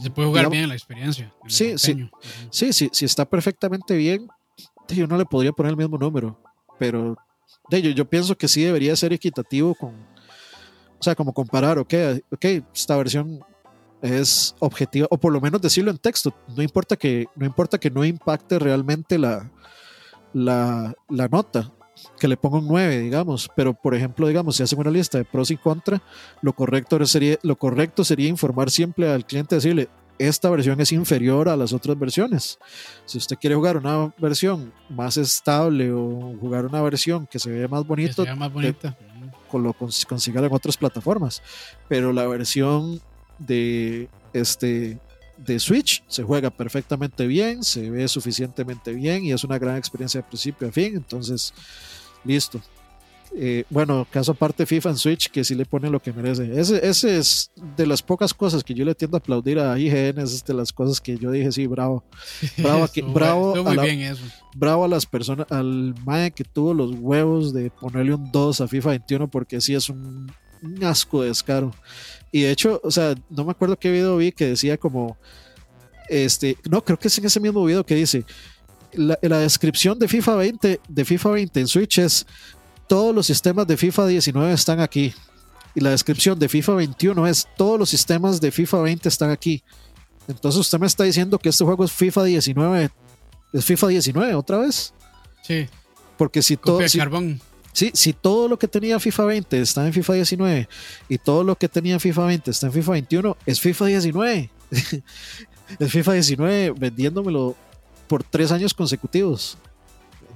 A: Se puede jugar bien la experiencia.
B: Sí, sí, sí, sí, si está perfectamente bien, yo no le podría poner el mismo número, pero yo, yo pienso que sí debería ser equitativo con, o sea, como comparar, ok, ok, esta versión es objetiva, o por lo menos decirlo en texto, no importa que no, importa que no impacte realmente la, la, la nota, que le ponga un 9, digamos, pero por ejemplo, digamos, si hacen una lista de pros y contras, lo correcto sería, lo correcto sería informar siempre al cliente, decirle, esta versión es inferior a las otras versiones. Si usted quiere jugar una versión más estable o jugar una versión que se vea más bonito,
A: más bonita.
B: lo consiga en otras plataformas. Pero la versión de este de Switch se juega perfectamente bien, se ve suficientemente bien y es una gran experiencia de principio a fin. Entonces, listo. Eh, bueno, caso aparte FIFA en Switch, que sí le pone lo que merece. Ese, ese, es de las pocas cosas que yo le tiendo a aplaudir a IGN, es de las cosas que yo dije, sí, bravo. Bravo, aquí, bravo, a bravo a las personas, al Mae que tuvo los huevos de ponerle un 2 a FIFA 21, porque sí es un, un asco de descaro. Y de hecho, o sea, no me acuerdo qué video vi que decía como, este, no, creo que es en ese mismo video que dice, la, la descripción de FIFA 20, de FIFA 20 en Switch es, todos los sistemas de FIFA 19 están aquí. Y la descripción de FIFA 21 es, todos los sistemas de FIFA 20 están aquí. Entonces usted me está diciendo que este juego es FIFA 19, es FIFA 19 otra vez.
A: Sí.
B: Porque si todo...
A: carbón.
B: Sí, si todo lo que tenía FIFA 20 está en FIFA 19 y todo lo que tenía FIFA 20 está en FIFA 21, es FIFA 19. es FIFA 19 vendiéndomelo por tres años consecutivos.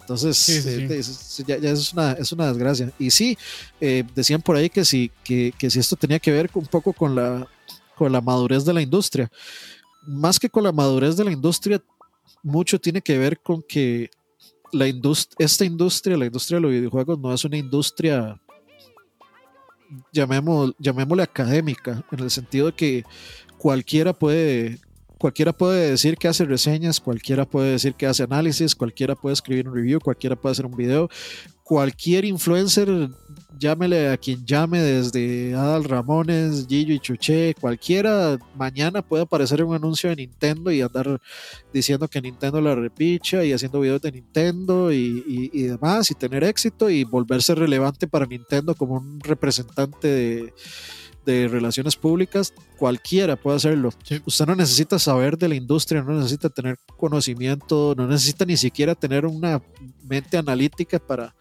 B: Entonces, eh, ya, es, una, es una desgracia. Y sí, eh, decían por ahí que si, que, que si esto tenía que ver un poco con la, con la madurez de la industria. Más que con la madurez de la industria, mucho tiene que ver con que la esta industria, la industria de los videojuegos, no es una industria, llamemos, llamémosle académica, en el sentido de que cualquiera puede, cualquiera puede decir que hace reseñas, cualquiera puede decir que hace análisis, cualquiera puede escribir un review, cualquiera puede hacer un video, cualquier influencer, llámele a quien llame, desde Adal Ramones, Gillo y Chuché, cualquiera, mañana puede aparecer un anuncio de Nintendo y andar diciendo que Nintendo la repicha y haciendo videos de Nintendo y, demás, y tener éxito y volverse relevante para Nintendo como un representante de de relaciones públicas, cualquiera puede hacerlo. Usted no necesita saber de la industria, no necesita tener conocimiento, no necesita ni siquiera tener una mente analítica para,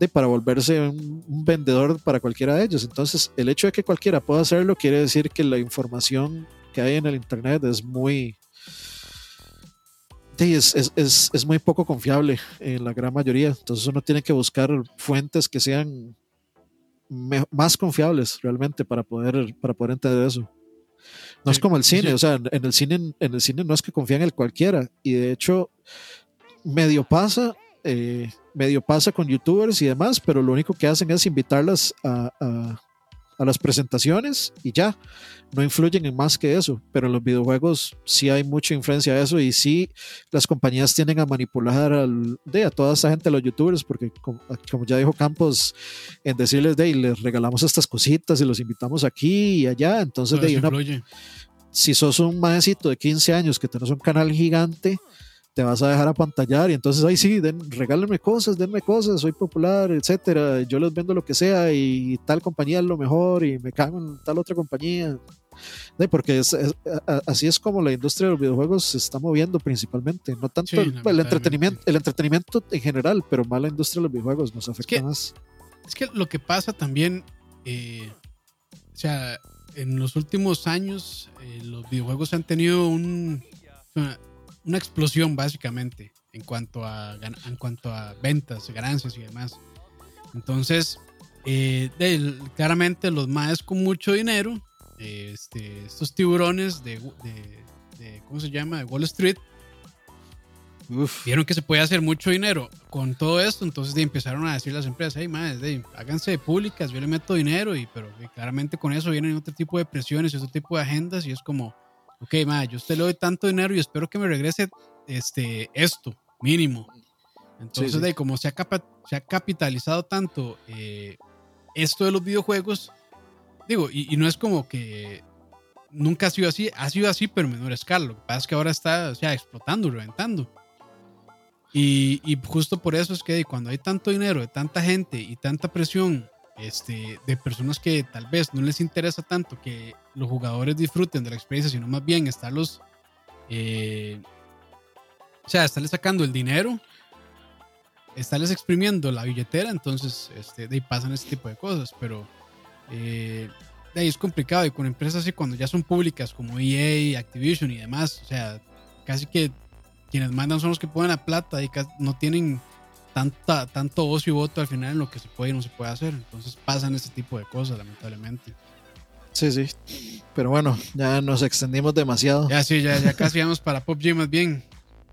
B: de, para volverse un, vendedor para cualquiera de ellos. Entonces, el hecho de que cualquiera pueda hacerlo quiere decir que la información que hay en el Internet es muy... es, es, es muy poco confiable en la gran mayoría. Entonces uno tiene que buscar fuentes que sean más confiables realmente para poder, para poder entender eso. No es como el cine, o sea, en el cine, en el cine no es que confíen en el cualquiera. Y de hecho, medio pasa, eh, medio pasa con youtubers y demás, pero lo único que hacen es invitarlas a, a las presentaciones y ya, no influyen en más que eso, pero en los videojuegos sí hay mucha influencia de eso y sí las compañías tienden a manipular al, de, a toda esa gente, a los youtubers, porque como, ya dijo Campos, en decirles, de, les regalamos estas cositas y los invitamos aquí y allá, entonces de, una, si sos un maecito de 15 años que tenés un canal gigante, te vas a dejar a pantallar y entonces ahí sí, den, regálenme cosas, denme cosas, soy popular, etcétera, yo les vendo lo que sea y tal compañía es lo mejor y me cago en tal otra compañía. porque así es como la industria de los videojuegos se está moviendo principalmente, no tanto el, entretenimiento, el entretenimiento en general, pero más la industria de los videojuegos nos afecta más.
A: Es que lo que pasa también, eh, o sea, en los últimos años eh, los videojuegos han tenido un una explosión básicamente en cuanto a, en cuanto a ventas, ganancias y demás. Entonces, Eh, claramente los más con mucho dinero, este, estos tiburones de, de, ¿cómo se llama? De Wall Street, vieron que se puede hacer mucho dinero con todo esto, entonces empezaron a decir las empresas, hey, más, háganse públicas, yo le meto dinero, y, pero claramente con eso vienen otro tipo de presiones y otro tipo de agendas y es como, ok, ma, yo a usted le doy tanto dinero y espero que me regrese este, esto, mínimo. Entonces, De, como se ha, se ha capitalizado tanto eh, esto de los videojuegos, digo, y, no es como que nunca ha sido así, ha sido así, pero en menor escala. Lo que pasa es que ahora está, o sea, explotando, reventando. Y, y, justo por eso es que cuando hay tanto dinero de tanta gente y tanta presión este, de personas que tal vez no les interesa tanto que los jugadores disfruten de la experiencia, sino más bien estarlos, eh, o sea, estarles sacando el dinero estarles exprimiendo la billetera, entonces este, de ahí pasan ese tipo de cosas, pero eh, de ahí es complicado y con empresas así cuando ya son públicas como EA, Activision y demás, o sea, casi que quienes mandan son los que ponen la plata y no tienen tanta, tanto ocio y voto al final en lo que se puede y no se puede hacer, entonces pasan ese tipo de cosas lamentablemente.
B: Sí, sí. Pero bueno, ya nos extendimos demasiado.
A: Ya sí, ya, ya casi vamos para Pop G más bien.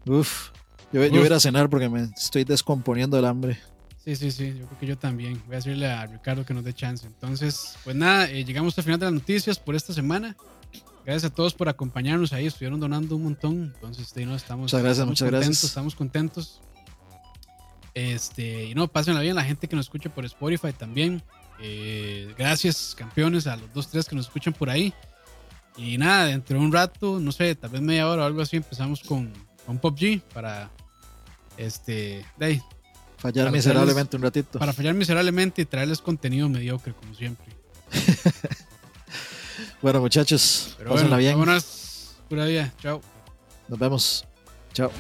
B: Uf. Yo, yo voy a ir a cenar porque me estoy descomponiendo el hambre.
A: Sí, sí, sí, yo creo que yo también. Voy a decirle a Ricardo que nos dé chance. Entonces, pues nada, eh, llegamos al final de las noticias por esta semana. Gracias a todos por acompañarnos ahí, estuvieron donando un montón. Entonces, no, estamos,
B: muchas gracias, muchas
A: contentos,
B: gracias.
A: Estamos contentos. Este, y no, pásenla bien la gente que nos escucha por Spotify también. Eh, gracias, campeones, a los dos, tres que nos escuchan por ahí. Y nada, dentro de un rato, no sé, tal vez media hora o algo así, empezamos con, con Pop G para este, de
B: fallar miserablemente un ratito.
A: Para fallar miserablemente y traerles contenido mediocre, como siempre.
B: bueno, muchachos, pásenla bien.
A: Vámonos, pura vida. Chao.
B: Nos vemos. Chao.